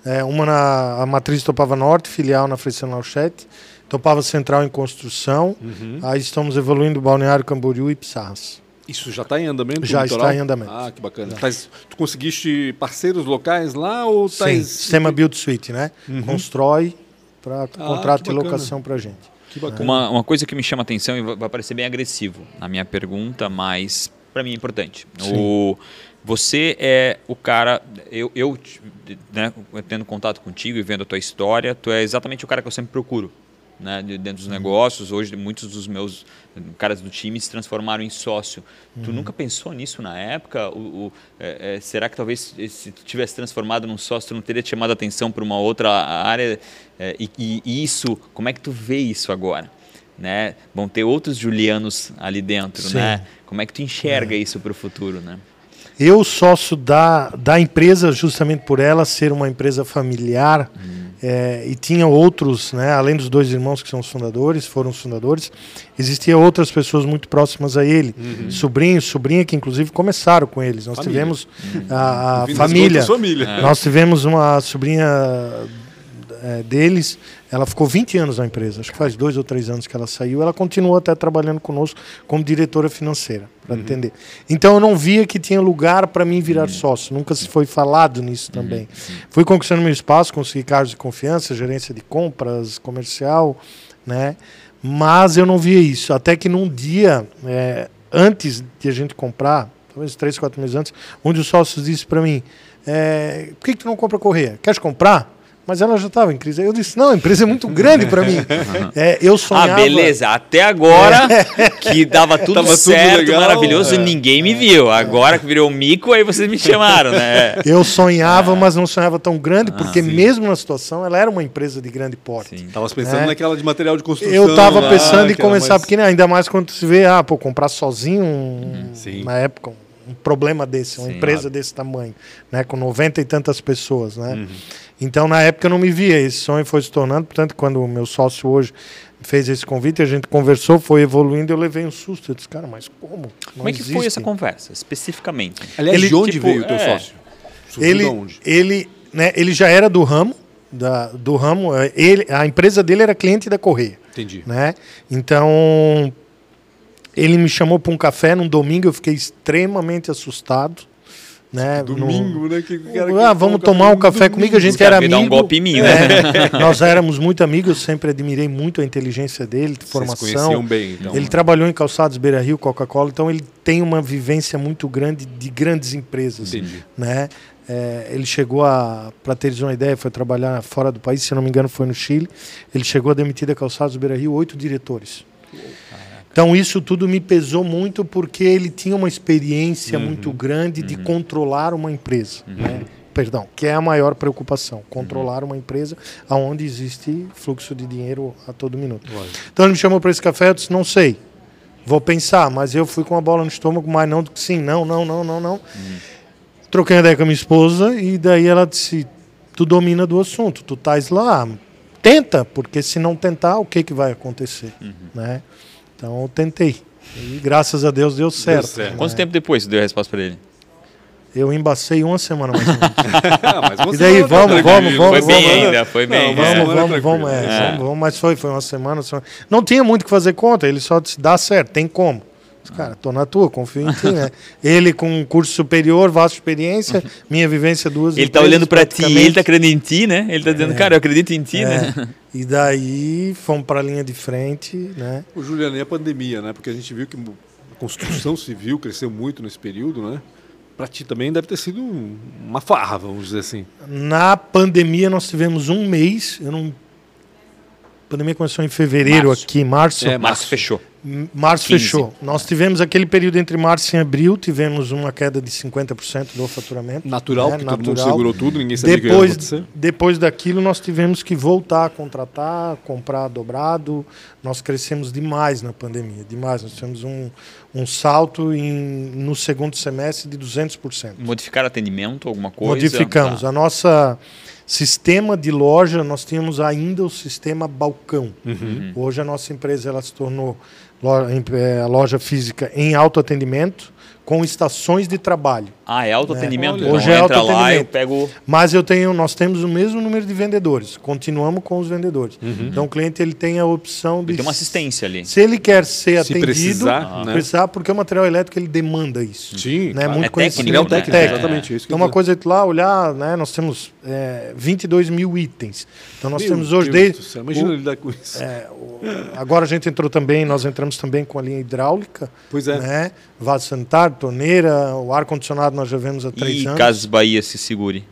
É, uma na a matriz Topava Norte, filial na Freixando Lauchete. Topava Central em construção. Uhum. Aí estamos evoluindo Balneário Camboriú e Pissarras. Isso já está em andamento? Já está em andamento. Ah, que bacana. Tás- tu conseguiste parceiros locais lá ou Sim, tais... sistema Build Suite, né? Uhum. Constrói para contrato que de bacana. locação para gente. Que bacana. Uma, uma coisa que me chama atenção e vai vai parecer bem agressivo na minha pergunta, mas para mim é importante. O, você é o cara, eu, eu né, tendo contato contigo e vendo a tua história, tu é exatamente o cara que eu sempre procuro. Né, de- dentro dos negócios, hoje muitos dos meus caras do time se transformaram em sócio. Tu nunca pensou nisso na época? O, o- é, é, será que talvez se tu tivesse transformado num sócio, tu não teria te chamado a atenção para uma outra área? É, e, e isso, como é que tu vê isso agora? Né? Vão ter outros Julianos ali dentro, Sim. né? Como é que tu enxerga isso para o futuro, né? Eu sócio da, da empresa, justamente por ela ser uma empresa familiar, eh, e tinha outros, né, além dos dois irmãos que são os fundadores, foram os fundadores, existiam outras pessoas muito próximas a ele, sobrinhos, sobrinha, que inclusive começaram com eles. Nós Família. tivemos a, a das família. família. Nós tivemos uma sobrinha eh, deles, ela ficou 20 anos na empresa, acho que faz dois ou três anos que ela saiu, ela continuou até trabalhando conosco como diretora financeira, para entender. Então eu não via que tinha lugar para mim virar sócio, nunca se foi falado nisso também. Fui conquistando meu espaço, consegui cargos de confiança, gerência de compras, comercial, né? Mas eu não via isso, até que num dia, eh, antes de a gente comprar, talvez três, quatro meses antes, um dos sócios disse para mim, é, por que, que tu não compra correia? Queres comprar? Mas ela já estava em crise. Eu disse, não, a empresa é muito grande para mim. É, eu sonhava... Ah, beleza. Até agora que dava tudo Tava tudo certo, legal, maravilhoso, é. e ninguém me viu. Agora que virou mico, aí vocês me chamaram, né? Eu sonhava, mas não sonhava tão grande, porque Ah, sim. mesmo na situação, ela era uma empresa de grande porte. Sim. Tava pensando É. naquela de material de construção. Eu estava lá, pensando em que era começar mais- pequeno, ainda mais quando se vê, ah, pô, comprar sozinho, um- Sim. na época, um problema desse, uma Sim. empresa desse tamanho, né, com 90 e tantas pessoas, né? Uhum. Então, na época, eu não me via, esse sonho foi se tornando, portanto, quando o meu sócio hoje fez esse convite, a gente conversou, foi evoluindo, eu levei um susto, eu disse, cara, mas como? Não Como é que foi existe. essa conversa, especificamente? Aliás, Ele, de onde tipo, veio o teu é. sócio? Surgiu Ele, de onde? ele, né, ele já era do ramo, da, do ramo, eh, ele, a empresa dele era cliente da Correia. Entendi. né? Então ele me chamou para um café num domingo, eu fiquei extremamente assustado, né? Domingo, No- né? Que, que ah, vamos toma tomar um café comigo, a gente era amigo. dar um golpe em mim, né? É, nós éramos muito amigos, eu sempre admirei muito a inteligência dele, Vocês formação. conheciam bem, então. Ele trabalhou em calçados Beira Rio, Coca-Cola, então ele tem uma vivência muito grande de grandes empresas Entendi. né? É, ele chegou a, para teres uma ideia, foi trabalhar fora do país, se eu não me engano, foi no Chile. Ele chegou a demitir da Calçados do Beira Rio oito diretores. Então isso tudo me pesou muito porque ele tinha uma experiência muito grande de controlar uma empresa, né? Perdão, que é a maior preocupação, controlar uma empresa aonde existe fluxo de dinheiro a todo minuto. Então ele me chamou para esse café, eu disse, não sei, vou pensar, mas eu fui com a bola no estômago, mas não do que sim, não, não, não, não, não. Troquei uma ideia com a minha esposa e daí ela disse, tu domina do assunto, tu estás lá, tenta, porque se não tentar, o que que vai acontecer, né? Então eu tentei. E graças a Deus deu certo. certo. né? Quanto tempo depois você deu a resposta pra ele? Eu embacei uma semana mais ou menos. Ah, E daí, vamos, vamos, mas Foi bem semana- ainda, foi bem. Não, é. mas Vamos, semana vamos, vamos, tranquila. é, É. vamos, vamos, mas foi, foi uma semana, semana. Não tinha muito o que fazer conta, ele só disse, dá certo, tem como. Cara, tô na tua, confio em ti, né? Ele com um curso superior, vasta experiência, minha vivência duas Ele tá olhando pra ti, ele tá acreditando em ti, né? Ele tá dizendo, cara, eu acredito em ti, né? É. E daí fomos para a linha de frente, né? O Juliano, e a pandemia, né? Porque a gente viu que a construção civil cresceu muito nesse período, né? Pra ti também deve ter sido um- uma farra, vamos dizer assim. Na pandemia nós tivemos um mês, eu não a pandemia começou em fevereiro Março. aqui, março. É, Março fechou. Março 15. fechou. Nós tivemos aquele período entre março e abril, tivemos uma queda de 50% do faturamento. Natural, né? porque todo mundo segurou tudo, ninguém sabia o que ia Depois, acontecer. depois daquilo, nós tivemos que voltar a contratar, comprar dobrado. Nós crescemos demais na pandemia, demais. Nós tivemos um, um salto em, no segundo semestre de 200%. Modificar atendimento, alguma coisa? Modificamos. Tá. A nossa sistema de loja, nós tínhamos ainda o sistema balcão. Uhum. Hoje a nossa empresa ela se tornou lo- em- é, a loja física em autoatendimento com estações de trabalho. Ah, é autoatendimento? Olha. Então Hoje é entra lá, eu autoatendimento. pego... Mas eu tenho, nós temos o mesmo número de vendedores. Continuamos com os vendedores. Uhum. Então o cliente ele tem a opção de Ele tem uma assistência ali. se ele quer ser Se atendido, precisar, né? precisar, porque o material elétrico ele demanda isso. Sim, né? claro. Muito É conhecimento técnico, né? técnico. É, exatamente isso. Então, uma coisa é tu lá olhar, né? Nós temos é, 22 mil itens. Então, nós dizer. temos Meu hoje Deus desde. céu, Imagina o- lidar com isso. é, o- agora a gente entrou também, nós entramos também com a linha hidráulica, Pois é. né? Vaso sanitário, torneira, o ar-condicionado nós já vemos há três E anos. Casas Bahia se segure.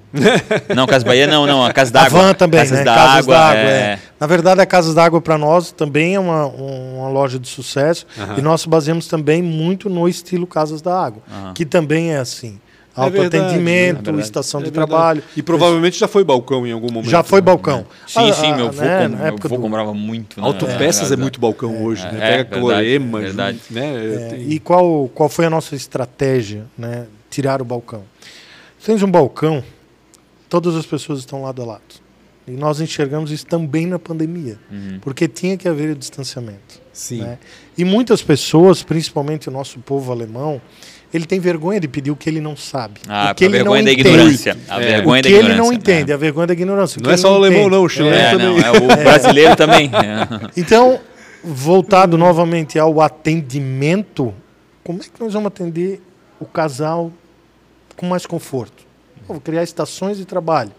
não, Casas Bahia não, não. A Casa A d'Água. van também, Casas né? da Casas Água. d'Água, é... é. Na verdade, a Casas d'Água para nós também é uma, um- uma loja de sucesso Aham. e nós baseamos também muito no estilo Casas da Água, Aham. que também é assim. É Autoatendimento, é estação É de trabalho. E provavelmente já foi balcão em algum momento. Já foi né? balcão. Sim, Ah, sim, ah, meu avô, né, com- meu avô do- comprava muito. né? Autopeças é, É, muito balcão hoje, né? é, Pega Clorema, verdade. junto, né? É, e qual, qual foi a nossa estratégia, né? Tirar o balcão. Tens um balcão, todas as pessoas estão lado a lado. E nós enxergamos isso também na pandemia, Uhum. porque tinha que haver o distanciamento. Sim. né? E muitas pessoas, principalmente o nosso povo alemão, ele tem vergonha de pedir o que ele não sabe. Ah, o que a ele vergonha não da entende. ignorância. A É. vergonha o da que ele não entende, né? a vergonha da ignorância. o Não é só o alemão, entende. não, o chileno É, também. não, é o brasileiro também. É. Então, voltado novamente ao atendimento, como é que nós vamos atender o casal com mais conforto? Eu Vou criar estações de trabalho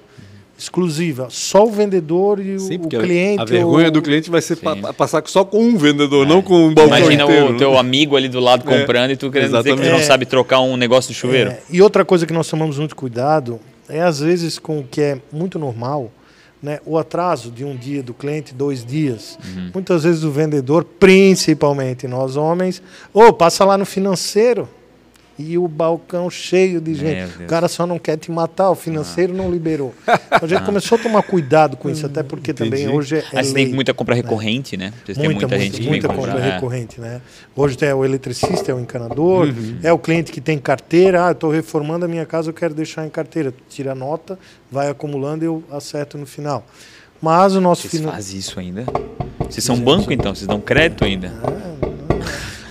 exclusiva, só o vendedor e o, Sim, o a- cliente. a vergonha o- do cliente vai ser pa- passar só com um vendedor, não com um balcão Imagina inteiro. o teu amigo ali do lado É, comprando e tu querendo dizer que tu exatamente. não É. sabe trocar um negócio de chuveiro. É, e outra coisa que nós tomamos muito cuidado é, às vezes, com o que é muito normal, né, o atraso de um dia do cliente, dois dias. Muitas vezes o vendedor, principalmente nós homens, ou passa lá no financeiro e o balcão cheio de gente. O cara só não quer te matar, o financeiro não liberou. Então a gente começou a tomar cuidado com isso, até porque também Entendi. hoje é você lei. tem muita compra recorrente, né? Vocês têm Muita, muita, muita, gente que muita comprar. compra é. recorrente, né? Hoje é o eletricista, é o encanador, Uhum. é o cliente que tem carteira. Ah, estou reformando a minha casa, eu quero deixar em carteira. Tira a nota, vai acumulando e eu acerto no final. Mas o nosso Vocês finan- fazem isso ainda? Vocês são banco, então? Vocês dão crédito ainda?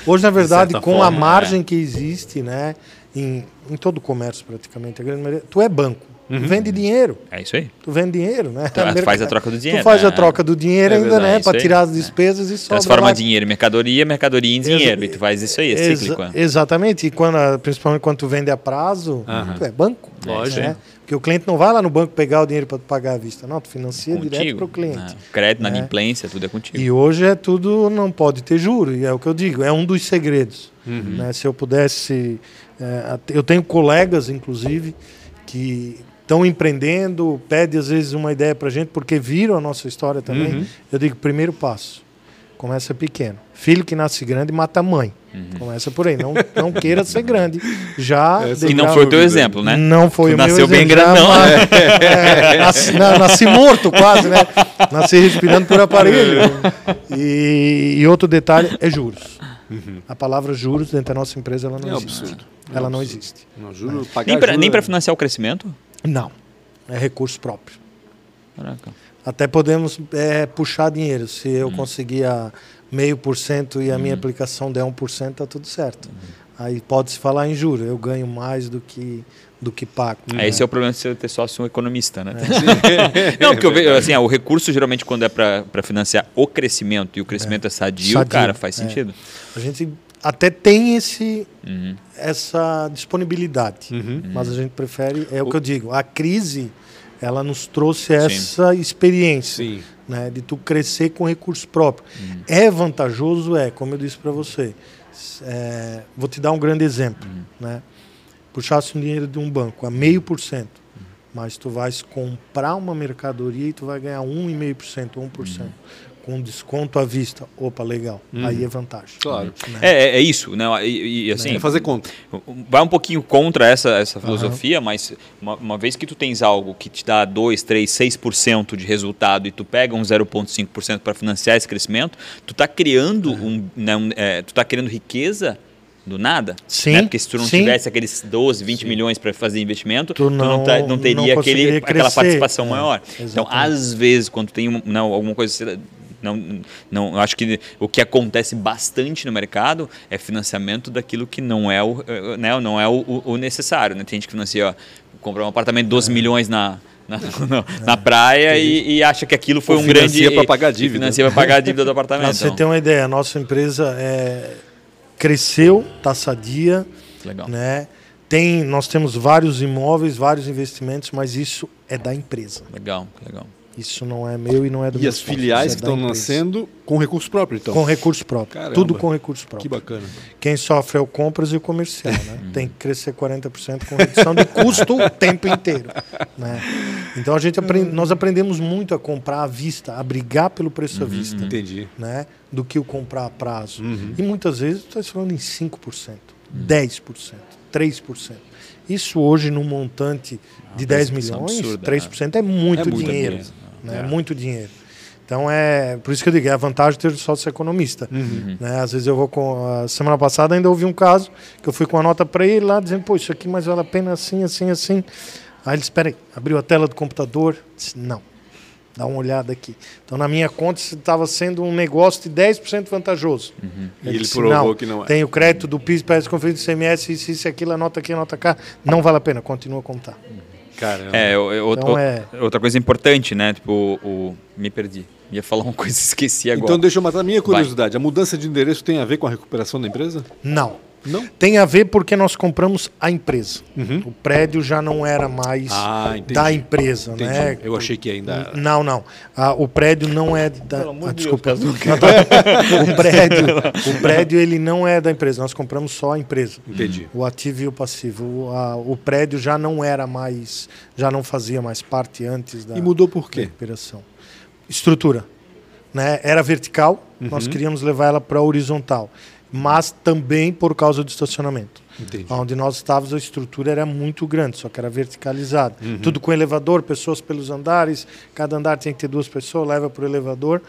Hoje, na verdade, com forma, a margem que existe, né, em, em todo o comércio praticamente, a grande maioria, tu é banco. Uhum. Tu vende dinheiro. É isso aí. Tu vende dinheiro, né? Tu Mercado- faz a troca do dinheiro, Tu faz né? a troca do dinheiro É ainda, verdade, né? isso Para tirar as despesas e sobra Transforma lá. dinheiro em mercadoria, mercadoria em dinheiro. E tu faz isso aí, é cíclico. é. Exatamente. E quando, principalmente quando tu vende a prazo, Aham. tu é banco. Lógico. Né? Porque o cliente não vai lá no banco pegar o dinheiro para pagar à vista. Não, tu financia direto Contigo. para o cliente. né? Crédito, na inadimplência, tudo é contigo. E hoje é tudo, não pode ter juro, e é o que eu digo, é um dos segredos. né? Se eu pudesse. é, eu tenho colegas, inclusive, que estão empreendendo, pedem às vezes uma ideia para gente, porque viram a nossa história também. Uhum. Eu digo: primeiro passo, começa pequeno. Filho que nasce grande mata a mãe. Começa por aí. Não, não queira ser grande. Já. Degrau- não foi o teu exemplo, né? não foi Tu o meu nasceu bem exemplo, grandão, já, né? mas- é, nasci, na- nasci morto quase, né? Nasci respirando por aparelho. E, e outro detalhe é juros. A palavra juros dentro da nossa empresa ela não É um existe. absurdo. Ela É não absurdo. existe. Não, juro, pagar Nem para é- financiar o crescimento? Não. É recurso próprio. Caraca. Até podemos é, puxar dinheiro. Se eu conseguir a meio por cento e a minha aplicação der 1%, tá tudo certo. Aí pode-se falar em juro. Eu ganho mais do que, do que pago. É, esse é o problema de você ter sócio um economista, né? É. Não, porque eu vejo, assim, o recurso geralmente quando é para financiar o crescimento e o crescimento é, sadio, Sadio, cara, faz é. sentido. A gente até tem esse, Uhum. essa disponibilidade, Uhum. mas a gente prefere, é o que eu digo, a crise ela nos trouxe essa experiência, Sim. né, de tu crescer com recurso próprio. Uhum. É vantajoso, é, como eu disse para você. É, vou te dar um grande exemplo, Uhum. né? Puxasse um dinheiro de um banco a meio por cento, mas tu vais comprar uma mercadoria e tu vai ganhar 1,5%, 1%, Uhum. Com desconto à vista. Opa, legal. Aí é vantagem. Claro. Né? É, é, é isso, né? E, e, assim, É fazer conta. vai um pouquinho contra essa, essa filosofia, mas uma, uma vez que tu tens algo que te dá 2, 3, 6% de resultado e tu pega um 0,5% para financiar esse crescimento, tu está criando um, né, um, é, tu tá criando riqueza do nada. Sim, né? Porque se tu não sim. tivesse aqueles 12, 20 milhões para fazer investimento, Tu tu, não, não- tá- não não teria aquele, aquela participação É, maior. Então, exatamente. às vezes, quando tem não, alguma coisa. Não, não, acho que o que acontece bastante no mercado é financiamento daquilo que não é o, eh, né, não é o, o- necessário. Né? Tem gente que financia, ó, comprar um apartamento de 12 milhões na, na, na- na praia e, e acha que aquilo foi Ou um grande. financia pra pagar dívida. Financia para pagar a dívida do Para apartamento. você Então, ter uma ideia, a nossa empresa é, cresceu, está sadia, legal. né? Tem, nós temos vários imóveis, vários investimentos, mas isso é da empresa. Legal, legal. Isso não é meu e não é do E as sócio, filiais que é da estão nascendo com recurso próprio, então. Com recurso próprio. Caramba. Tudo com recurso Que próprio. bacana. Quem sofre é o compras e o comercial, né? Tem que crescer 40% com redução de custo o tempo inteiro. Né? Então a gente aprende, nós aprendemos muito a comprar à vista, a brigar pelo preço à vista. Entendi. né, do que o comprar a prazo. Uhum. E muitas vezes tu está falando em 5%, 10%, 3%. Isso hoje num montante de 10 precificação milhões, absurda, 3% é muito É muito dinheiro. dinheiro. Né? É. Muito dinheiro. Então é por isso que eu digo, é a vantagem de ter o sócio economista. Uhum. Né? Às vezes eu vou com. A semana passada ainda ouvi um caso que eu fui com a nota para ele lá dizendo, pô, isso aqui mais vale a pena assim, assim, assim. Aí ele disse, espera aí, abriu a tela do computador, disse, não. Dá uma olhada aqui. Então, na minha conta, estava sendo um negócio de 10% vantajoso. E ele disse, provou que não é. Tem o crédito do PIS, PS, conferência do CMS, isso, isso, aquilo, anota aqui, anota cá. Não vale a pena, continua a contar. Caramba. É, eu- eu- Então outra- é- outra coisa importante, né? Tipo, o, o- me perdi. Ia falar uma coisa, esqueci agora. Então deixa eu matar a minha curiosidade. A mudança de endereço tem a ver com a recuperação da empresa? Não. Não? Tem a ver porque nós compramos a empresa. O prédio já não era mais Ah, da empresa, Entendi. né? Eu achei que ainda. Não, não. Ah, o prédio não é da. Pelo amor ah, de desculpa. Deus, o prédio, o prédio ele não é da empresa. Nós compramos só a empresa. Entendi. O ativo e o passivo. O, a- o prédio já não era mais, já não fazia mais parte antes da, E mudou por quê? recuperação. Estrutura, né? Era vertical. Uhum. Nós queríamos levar ela para horizontal, mas também por causa do estacionamento. Entendi. Onde nós estávamos, a estrutura era muito grande, só que era verticalizada. Uhum. Tudo com elevador, pessoas pelos andares, cada andar tinha que ter duas pessoas, leva para o elevador.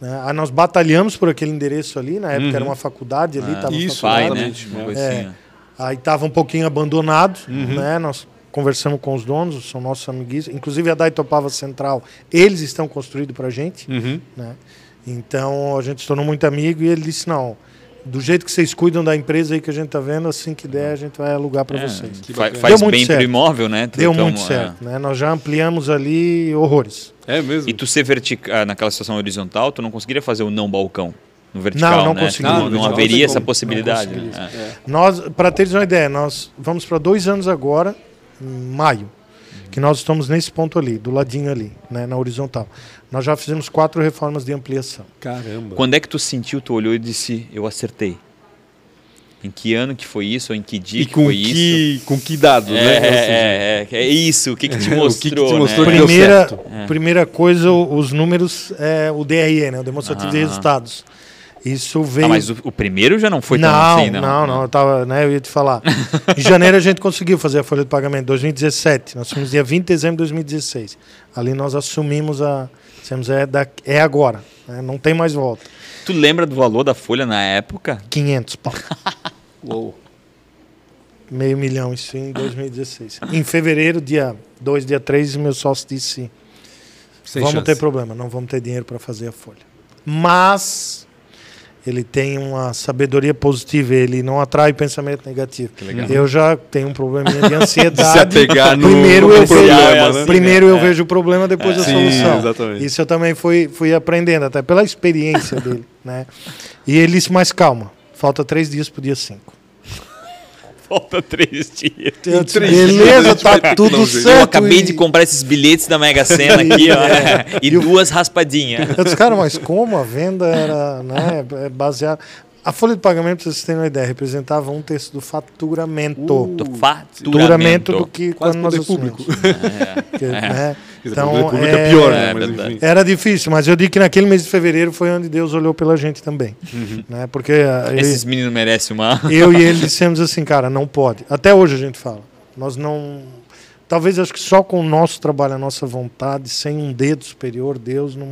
Né? Aí nós batalhamos por aquele endereço ali, na época Uhum. era uma faculdade ali, estava Ah, isso, faculdade. né? É. Aí estava um pouquinho abandonado, Uhum. né? Nós conversamos com os donos, são nossos amiguinhos. Inclusive a Dai Topava Central, eles estão construídos para a gente, Uhum. né? Então a gente se tornou muito amigo e ele disse, não, do jeito que vocês cuidam da empresa aí que a gente tá vendo, assim que der a gente vai alugar para É, vocês. Faz Deu muito bem certo. pro imóvel, né? Deu então, muito é. certo, né? Nós já ampliamos ali horrores. É mesmo? E tu ser vertical naquela situação horizontal, tu não conseguiria fazer o não balcão no vertical, Não, não né? consegui. Não, Não, não haveria essa como. possibilidade. Né? É. É. Nós, para teres uma ideia, nós vamos para dois anos agora, em maio, que nós estamos nesse ponto ali, do ladinho ali, né, na horizontal. Nós já fizemos quatro reformas de ampliação. Caramba. Quando é que tu sentiu, tu olhou e disse, eu acertei? Em que ano que foi isso? Ou em que dia E que com foi isso? que, com que dados, É, né? Ou seja, é, é, é isso, o que, que te O que que mostrou? te mostrou né? que deu Primeira, certo. É. primeira coisa, os números, é o DRE, né, o demonstrativo de Ah. resultados. Isso veio. Ah, mas o, o primeiro já não foi tão não, assim, não. não, não, eu tava, né, eu ia te falar. em janeiro a gente conseguiu fazer a folha de pagamento, 2017. Nós fomos dia 20 de dezembro de 2016. Ali nós assumimos a. Dissemos, é, da, é agora, né, não tem mais volta. Tu lembra do valor da folha na época? 500 pau. Uou. Meio milhão, isso em 2016. Em fevereiro, dia 2, dia 3, meu sócio disse: Sem vamos chance. ter problema, não vamos ter dinheiro para fazer a folha. Mas ele tem uma sabedoria positiva, ele não atrai pensamento negativo. Eu já tenho um probleminha de ansiedade. Se apegar no, primeiro no eu problema, vejo, é né? assim. primeiro eu É. vejo o problema, depois a Sim, solução. exatamente. Isso eu também fui, fui aprendendo, até pela experiência dele. Né? E ele disse, mais calma, falta três dias pro dia cinco. Falta três dias. Três dias beleza, vai tá tudo jeito." certo. Eu acabei e- de comprar esses bilhetes da Mega Sena aqui, ó. e duas raspadinhas. Eu disse, cara, mas como a venda era né, é baseada. A folha de pagamento, vocês terem uma ideia, representava um terço do faturamento. Do faturamento. faturamento do que Quase quando nós poder público. assumimos. É. Que, né, Então, é, é- pior, né? É Mas. Era difícil, mas eu digo que naquele mês de fevereiro foi onde Deus olhou pela gente também. Uhum. Né? Porque ah, eu, Esses meninos merecem uma. eu e ele dissemos assim, cara, não pode. Até hoje a gente fala. Nós não. Talvez acho que só com o nosso trabalho, a nossa vontade, sem um dedo superior, Deus não,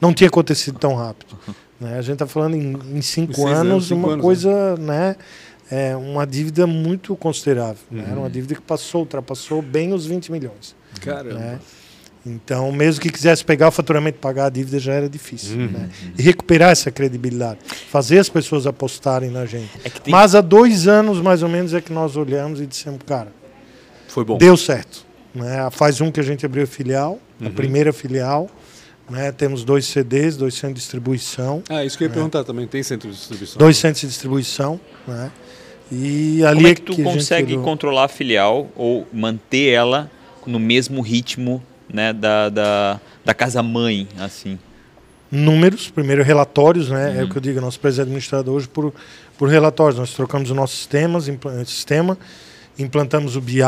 não tinha acontecido tão rápido. Né? A gente está falando em, em cinco anos, anos, cinco uma anos, coisa, né? É uma dívida muito considerável. né? Era Uhum. uma dívida que passou, ultrapassou bem os 20 milhões. Caramba. Né? Então, mesmo que quisesse pegar o faturamento e pagar a dívida, já era difícil. Uhum. Né? E recuperar essa credibilidade, fazer as pessoas apostarem na gente. É tem- Mas há dois anos, mais ou menos, é que nós olhamos e dissemos, cara, Foi bom. deu certo. Né? Faz um que a gente abriu a filial, Uhum. a primeira filial. Né? Temos dois CDs, dois centros de distribuição, Ah, isso que eu ia perguntar também. Tem centro de distribuição? dois centros de distribuição. Né? E ali Como é que tu a gente consegue controlar a filial ou manter ela no mesmo ritmo né, da, da, da casa mãe, assim? números, primeiro relatórios, né? É Uhum. o que eu digo, nosso presidente administrado hoje por, por relatórios. Nós trocamos o nosso sistemas, sistema, implantamos o BI,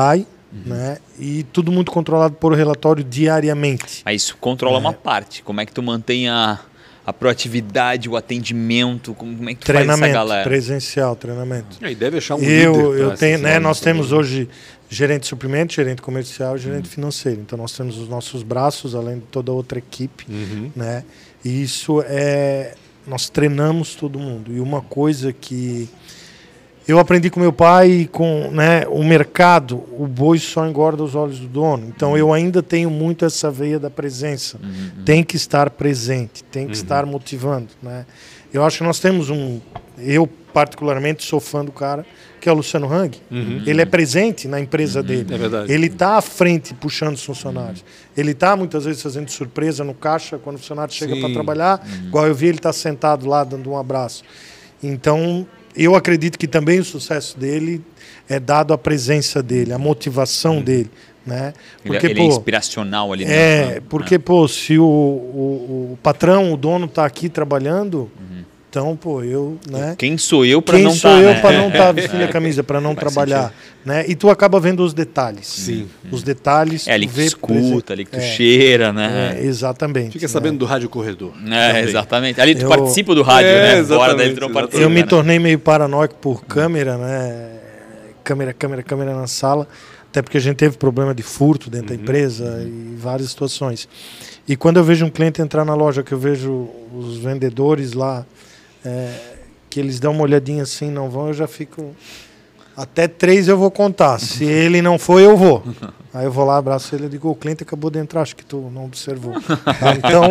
Uhum. né? E tudo muito controlado por relatório diariamente. Mas isso controla É. uma parte. Como é que tu mantém a, a proatividade, o atendimento? Como, como é que tu faz essa Treinamento, galera? presencial, treinamento. Aí deve achar um eu, líder eu tenho, né? Nós também. temos hoje gerente de suprimento, gerente comercial, e gerente financeiro. Então nós temos os nossos braços, além de toda a outra equipe. Uhum. né? E isso é nós treinamos todo mundo. E uma coisa que eu aprendi com meu pai, com né, o mercado, o boi só engorda os olhos do dono. Então eu ainda tenho muito essa veia da presença. Uhum. Tem que estar presente, tem que Uhum. estar motivando, né? Eu acho que nós temos um, eu particularmente sou fã do cara que é o Luciano Hang. Uhum. Ele é presente na empresa dele. É verdade. Ele está à frente puxando os funcionários. Ele está muitas vezes fazendo surpresa no caixa quando o funcionário chega para trabalhar. Igual eu vi, ele está sentado lá dando um abraço. Então, eu acredito que também o sucesso dele é dado à presença dele, à motivação dele, né? Ele, é- ele é inspiracional ali. É, dentro, né? porque, pô, se o, o, o patrão, o dono tá aqui trabalhando, então, pô, eu, né? Quem sou eu para Quem não sou tá, eu né? para não estar vestindo a camisa, para não Faz trabalhar, né? E tu acaba vendo os detalhes. Sim. Os detalhes, É ali que tu vê escuta, ali que tu É. cheira, né? É, exatamente. Fica né? sabendo do rádio corredor. É, Também. exatamente. Ali tu Eu- participa do rádio, É, né? Fora exatamente, daí tu não participa. Eu me né? tornei meio paranoico por câmera, né? Câmera, câmera, câmera na sala. Até porque a gente teve problema de furto dentro da empresa e várias situações. E quando eu vejo um cliente entrar na loja, que eu vejo os vendedores lá, é, que eles dão uma olhadinha assim, não vão, eu já fico. Até três eu vou contar. Se ele não for, eu vou. Aí eu vou lá, abraço ele e digo: o cliente acabou de entrar, acho que tu não observou. Então,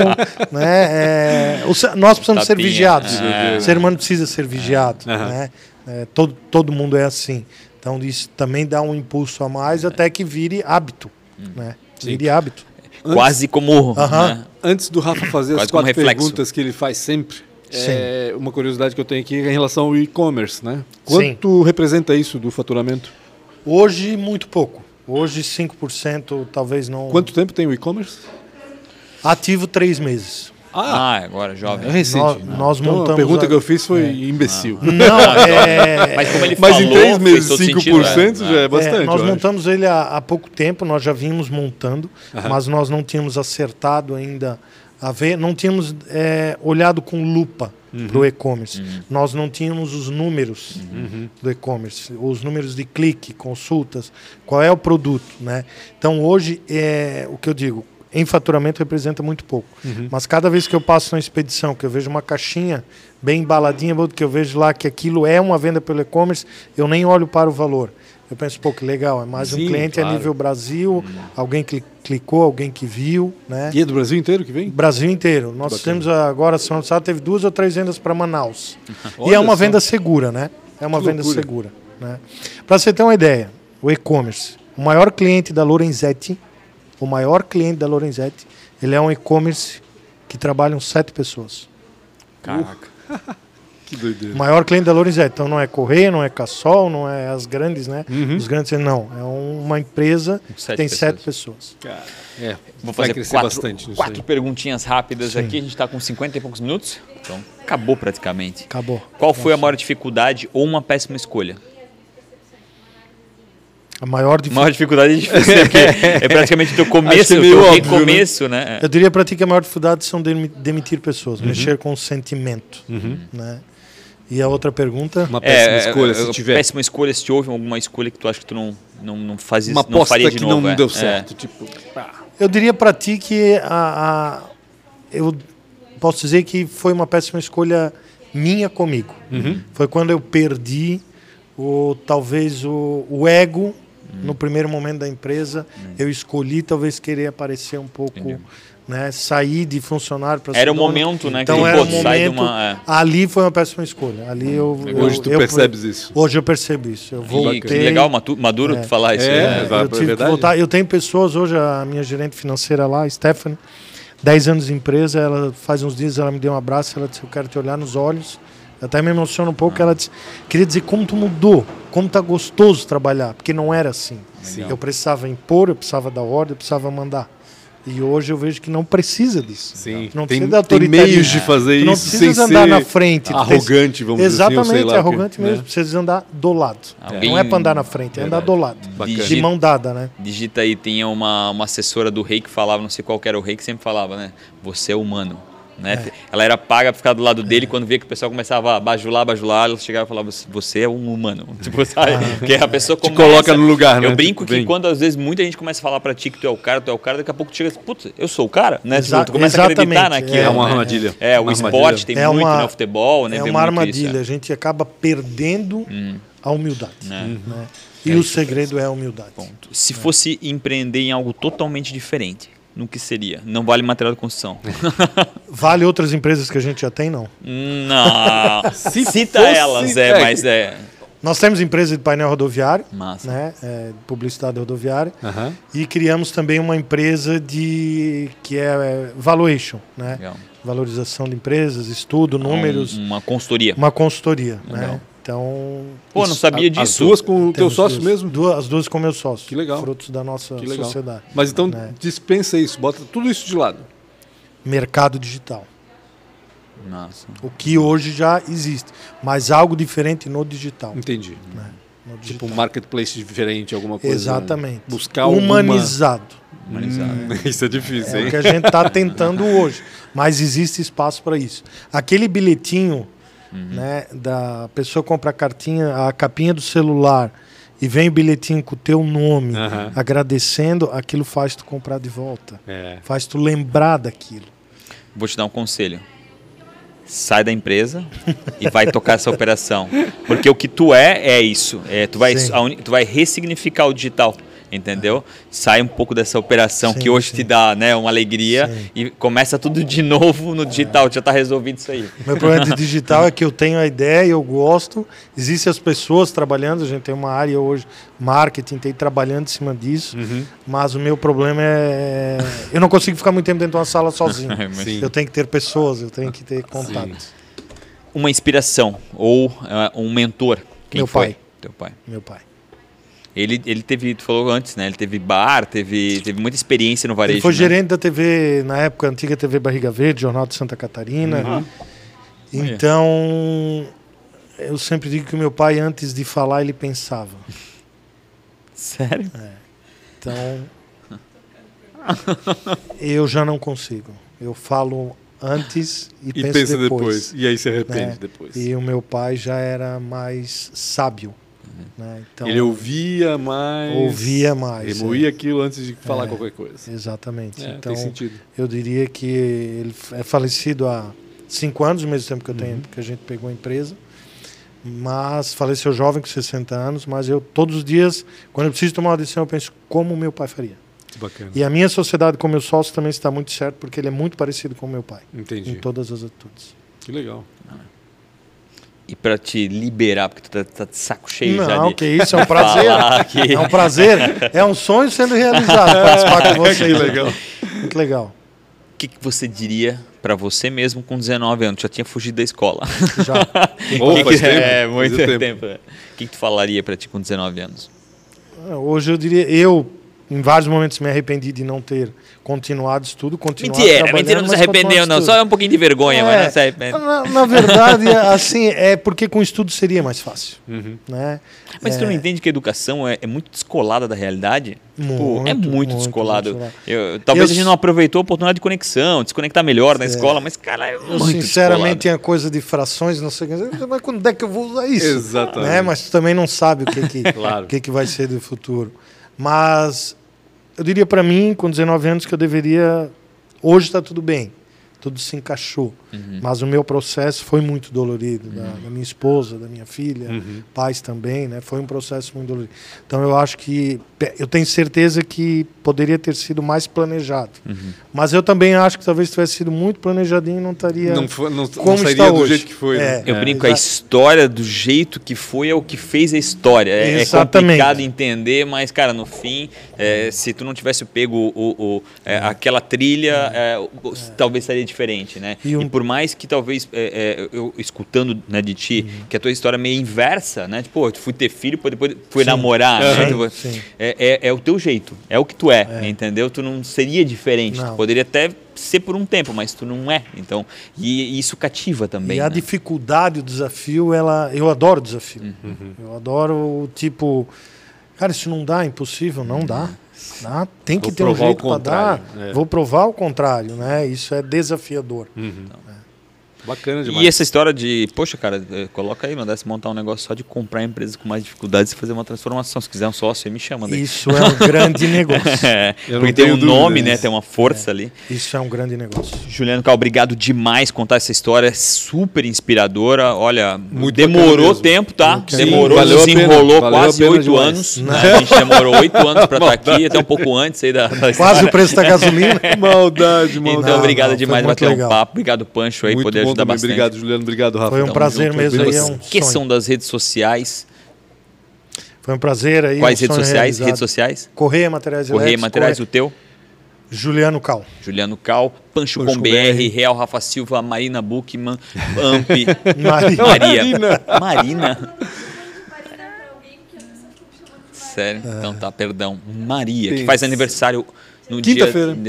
né, é, nós precisamos ser Tapinha, vigiados. é. O ser humano precisa ser vigiado. Aham. Né? É, todo, todo mundo é assim. Então, isso também dá um impulso a mais até que vire hábito. Né? Sim. Vire hábito. Quase como. Né? Antes do Rafa fazer as Quase como quatro perguntas que ele faz sempre, é uma curiosidade que eu tenho aqui é em relação ao e-commerce, né? Quanto representa isso do faturamento? Hoje, muito pouco. Hoje, 5%, talvez não. Quanto tempo tem o e-commerce? Ativo, três meses. Ah, agora, jovem. é recente. Nós- né? nós Então, montamos A pergunta a- que eu fiz foi imbecil. Não, é. Mas como ele Mas falou, em três meses, todo 5% sentido, já é bastante. É, nós eu acho. montamos ele há, há pouco tempo, nós já vínhamos montando, mas nós não tínhamos acertado ainda a ver, não tínhamos é, olhado com lupa Uhum. para o e-commerce. Nós não tínhamos os números Uhum. do e-commerce, os números de clique, consultas, qual é o produto, né? Então hoje é o que eu digo, em faturamento representa muito pouco. Uhum. Mas cada vez que eu passo na expedição, que eu vejo uma caixinha bem embaladinha, que eu vejo lá que aquilo é uma venda pelo e-commerce, eu nem olho para o valor. Eu penso, pô, que legal, é mais Sim, um cliente claro. a nível Brasil, alguém que clicou, alguém que viu, né? E é do Brasil inteiro que vem? Brasil inteiro. Nós Bacana. temos agora, semana passada, teve duas ou três vendas para Manaus. e é uma só. venda segura, né? É uma Que venda loucura. segura. Né? Para você ter uma ideia, o e-commerce, o maior cliente da Lorenzetti, o maior cliente da Lorenzetti, ele é um e-commerce que trabalham sete pessoas. Caraca. Que doideira. O maior cliente da Lorenzetti. Então não é Correia, não é Cassol, não é as grandes, né? Uhum. Os grandes, não. É uma empresa que sete tem pessoas. sete pessoas. Cara, é, Vou fazer crescer quatro, bastante quatro perguntinhas rápidas aqui. A gente está com 50 e poucos minutos. Então, acabou praticamente. Acabou. Qual foi a maior dificuldade ou uma péssima escolha? A maior A dificuldade. maior dificuldade é difícil, né? Porque é praticamente o teu começo, é o teu óbvio, né? né? Eu diria para ti que a maior dificuldade são demi- demitir pessoas, Uhum. mexer com o sentimento. Né? E a outra pergunta? Uma péssima É, escolha, é, se é, tiver. Péssima escolha, se houve alguma escolha que tu acha que tu não, não, não faz Uma não faria de que novo. não é. deu É. certo. Tipo, pá. Eu diria para ti que a, a- eu posso dizer que foi uma péssima escolha minha comigo. Uhum. Foi quando eu perdi o talvez o, o ego no primeiro momento da empresa. Eu escolhi talvez querer aparecer um pouco, Entendi. né, sair de funcionário para Era o momento, né? Então que era pô, um tu sai de momento. uma. é. Ali foi uma péssima escolha. Ali eu, eu Hoje tu eu- percebes isso. Hoje eu percebo isso. Eu voltei. que legal, maduro tu falar isso. É, né? exato. eu tive que verdade. voltar. Eu tenho pessoas hoje, a minha gerente financeira lá, Stephanie, 10 anos de empresa, ela faz uns dias ela me deu um abraço, ela disse, eu quero te olhar nos olhos. Eu até me emociona um pouco, ela disse, queria dizer como tu mudou, como tá gostoso trabalhar, porque não era assim. Sim. Eu precisava impor, eu precisava dar ordem, eu precisava mandar. E hoje eu vejo que não precisa disso. Sim, Não tem, precisa tem autoritarismo. meios de fazer Tu não isso sem precisa andar ser na frente. arrogante, vamos Exatamente, dizer assim, lá. o que, arrogante mesmo. né? Precisa andar do lado. Alguém- Não é para andar na frente, é andar do lado. Bacana. De mão dada, né? Digita aí, tinha uma, uma assessora do rei que falava, não sei qual que era o rei, que sempre falava, né? Você é humano. Né? Ela era paga pra ficar do lado dele, quando via que o pessoal começava a bajular, bajular, ela chegava e falava, você é um humano. Tipo, sabe? Porque a pessoa Te começa... coloca no lugar, né? Eu brinco Tipo, que vem. quando às vezes muita gente começa a falar pra ti que tu é o cara, tu é o cara, daqui a pouco tu chega e diz, putz, eu sou o cara, né? Exa- Tipo, tu começa a acreditar exatamente, naquilo. É uma né? armadilha. É, o Uma esporte armadilha. tem É muito, uma- né? O futebol, né? É uma muito isso, armadilha, a gente acaba perdendo a humildade. Né? né? E o segredo é a humildade. Ponto. Se fosse empreender em algo totalmente diferente, no que seria? Não vale material de construção. Vale outras empresas que a gente já tem, não. Não. Se Cita fosse- elas, é, é, mas é. Nós temos empresa de painel rodoviário, Massa. né? É, de publicidade rodoviária. E criamos também uma empresa de que é, é valuation, né? Legal. Valorização de empresas, estudo, números, Um- uma consultoria. uma consultoria, Legal. né? Então. Pô, não isso- sabia As disso. duas com o teu sócio duas- mesmo? Duas, as duas com meu sócio. Que legal. Frutos da nossa Que legal. sociedade. Mas então né? dispensa isso, bota tudo isso de lado. Mercado digital. Nossa. O que hoje já existe. Mas algo diferente no digital. Entendi. né? No Tipo digital. um marketplace diferente, alguma coisa. Exatamente. Buscar alguma- Humanizado. Humanizado. Hum, isso é difícil, É hein? o que a gente está tentando hoje. Mas existe espaço para isso. Aquele bilhetinho, né, da pessoa compra a cartinha, a capinha do celular e vem o bilhetinho com o teu nome, Aham. agradecendo, aquilo faz tu comprar de volta. É. Faz tu lembrar daquilo. Vou te dar um conselho. Sai da empresa e vai tocar essa operação. Porque o que tu é, é isso. É, tu, vai, uni- tu vai ressignificar o digital. Entendeu? Sai um pouco dessa operação Sim, que hoje sim. te dá né, uma alegria Sim. e começa tudo de novo no digital. Já está resolvido isso aí. Meu problema de digital é que eu tenho a ideia, eu gosto, existem as pessoas trabalhando, a gente tem uma área hoje, marketing, tem trabalhando em cima disso, Uhum. mas o meu problema é. Eu não consigo ficar muito tempo dentro de uma sala sozinho. Sim. Eu tenho que ter pessoas, eu tenho que ter contato. Uma inspiração ou ah, um mentor. Quem Meu foi? pai. Teu pai. Meu pai. Ele, ele teve, tu falou antes, né? Ele teve bar, teve, teve muita experiência no varejo. Ele foi né? gerente da TV, na época, a antiga TV Barriga Verde, Jornal de Santa Catarina. Uhum. Então, eu sempre digo que o meu pai, antes de falar, ele pensava. Sério? Então, eu já não consigo. Eu falo antes e, E penso pensa depois. depois. E aí se arrepende né? depois. E o meu pai já era mais sábio. Né? Então, Ele ouvia mais. Ouvia mais, Remoía aquilo antes de falar É. qualquer coisa. Exatamente. É, então, tem sentido. eu diria que ele é falecido há cinco anos, ao mesmo tempo que, eu tenho, Uhum. que a gente pegou a empresa. Mas faleceu jovem, com 60 anos. Mas eu, todos os dias, quando eu preciso tomar uma decisão, eu penso como o meu pai faria. Bacana. E a minha sociedade com meu sócio também está muito certo, porque ele é muito parecido com o meu pai, Entendi. em todas as atitudes. Que legal. E pra te liberar, porque tu tá, tá de saco cheio já Não, que isso, é um prazer. aqui. É um prazer. É um sonho sendo realizado participar com vocês. Que legal. Muito legal. O que, que você diria pra você mesmo com 19 anos? Já tinha fugido da escola. Já. Oh, Que que- tempo, É, faz muito tempo. tempo. O que, que tu falaria pra ti com 19 anos? Hoje eu diria, eu em vários momentos me arrependi de não ter continuado estudo, continuar Mentira, trabalhando, mentira, não se mas arrependeu, não. Só é um pouquinho de vergonha, mas É, não se arrepende. Na, na verdade, assim, é porque com estudo seria mais fácil, Uhum. né? Mas tu É, não entende que a educação é, é muito descolada da realidade? Pô, Muito, é muito, muito, descolado. muito Eu- talvez Eu a gente não aproveitou a oportunidade de conexão, de se conectar melhor na É. escola, mas, cara, é Eu muito sinceramente descolado. tinha coisa de frações, não sei o que, mas quando é que eu vou usar isso? Exatamente. Né? Mas tu também não sabe o que que, Claro. o que que vai ser do futuro. Mas eu diria para mim, com 19 anos, que eu deveria. Hoje está tudo bem, tudo se encaixou. Uhum. Mas o meu processo foi muito dolorido, da, da minha esposa, da minha filha, Uhum. pais também, né? Foi um processo muito dolorido. Então eu acho que eu tenho certeza que poderia ter sido mais planejado. Uhum. Mas eu também acho que talvez tivesse sido muito planejadinho, não estaria Não, foi, não, como não do hoje. jeito que foi. né? É. Eu É. brinco, a história do jeito que foi é o que fez a história. É, é complicado entender, mas, cara, no fim, é, se tu não tivesse pego o, o- é, aquela trilha, é, o- talvez seria diferente, né? E, E um- por mais que talvez, é, é, eu escutando né, de ti, Uhum. que a tua história é meio inversa, né? Tipo, tu fui ter filho, depois fui Sim. namorar, né? Sim, Tipo. É, é- é o teu jeito, é o que tu é, entendeu? Tu não seria diferente. Tu Não. poderia até ser por um tempo, mas tu não é. Então, e, e isso cativa também. E a né? dificuldade, o desafio, ela, eu adoro desafio. Uhum. Eu adoro o tipo, cara, isso não dá, é impossível, não dá. Dá, tem que Vou ter um jeito para dar. é. Vou provar o contrário, né? Isso é desafiador. Uhum. Bacana demais. E essa história de, poxa, cara, eh, coloca aí, mandasse montar um negócio só de comprar empresas com mais dificuldades e fazer uma transformação. Se quiser um sócio, aí me chama. daí. Isso é um grande negócio. É, porque tem um nome, né? Tem uma força ali. Isso é um grande negócio. Juliano Cal, obrigado demais por contar essa história, é super inspiradora. Olha, Muito demorou tempo, tá? Sim, demorou, valeu desenrolou valeu quase oito anos. né? A gente demorou oito anos para estar aqui, até um pouco antes aí da, da Quase o preço da gasolina. Maldade, maldade. Então, obrigado não, demais por muito bater um papo. Obrigado, Pancho, aí, Muito poder bom ajudar também. bastante. Obrigado, Juliano. Obrigado, Rafa. Foi um Tamo prazer junto. mesmo, Bem aí é um Esqueçam sonho. das redes sociais. Foi um prazer aí. Quais um redes sociais? realizado. Redes sociais? Correia Materiais Correia Elétricos, Materiais, o teu? Juliano Cal. Juliano Cal, Pancho, Pancho com BR, BR. Real Rafa Silva, Marina Buchmann, Amp, Maria. Maria. Marina. Marina. Sério? Então tá, perdão. Maria, que faz aniversário no dia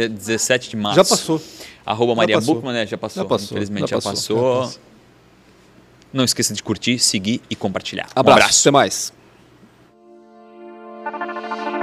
17 de março. Já passou. Arroba Maria passou. Buchmann, né? Já passou. Já passou, Infelizmente já já passou, passou. já passou. Não esqueça de curtir, seguir e compartilhar. Um Abraço. abraço. Até mais.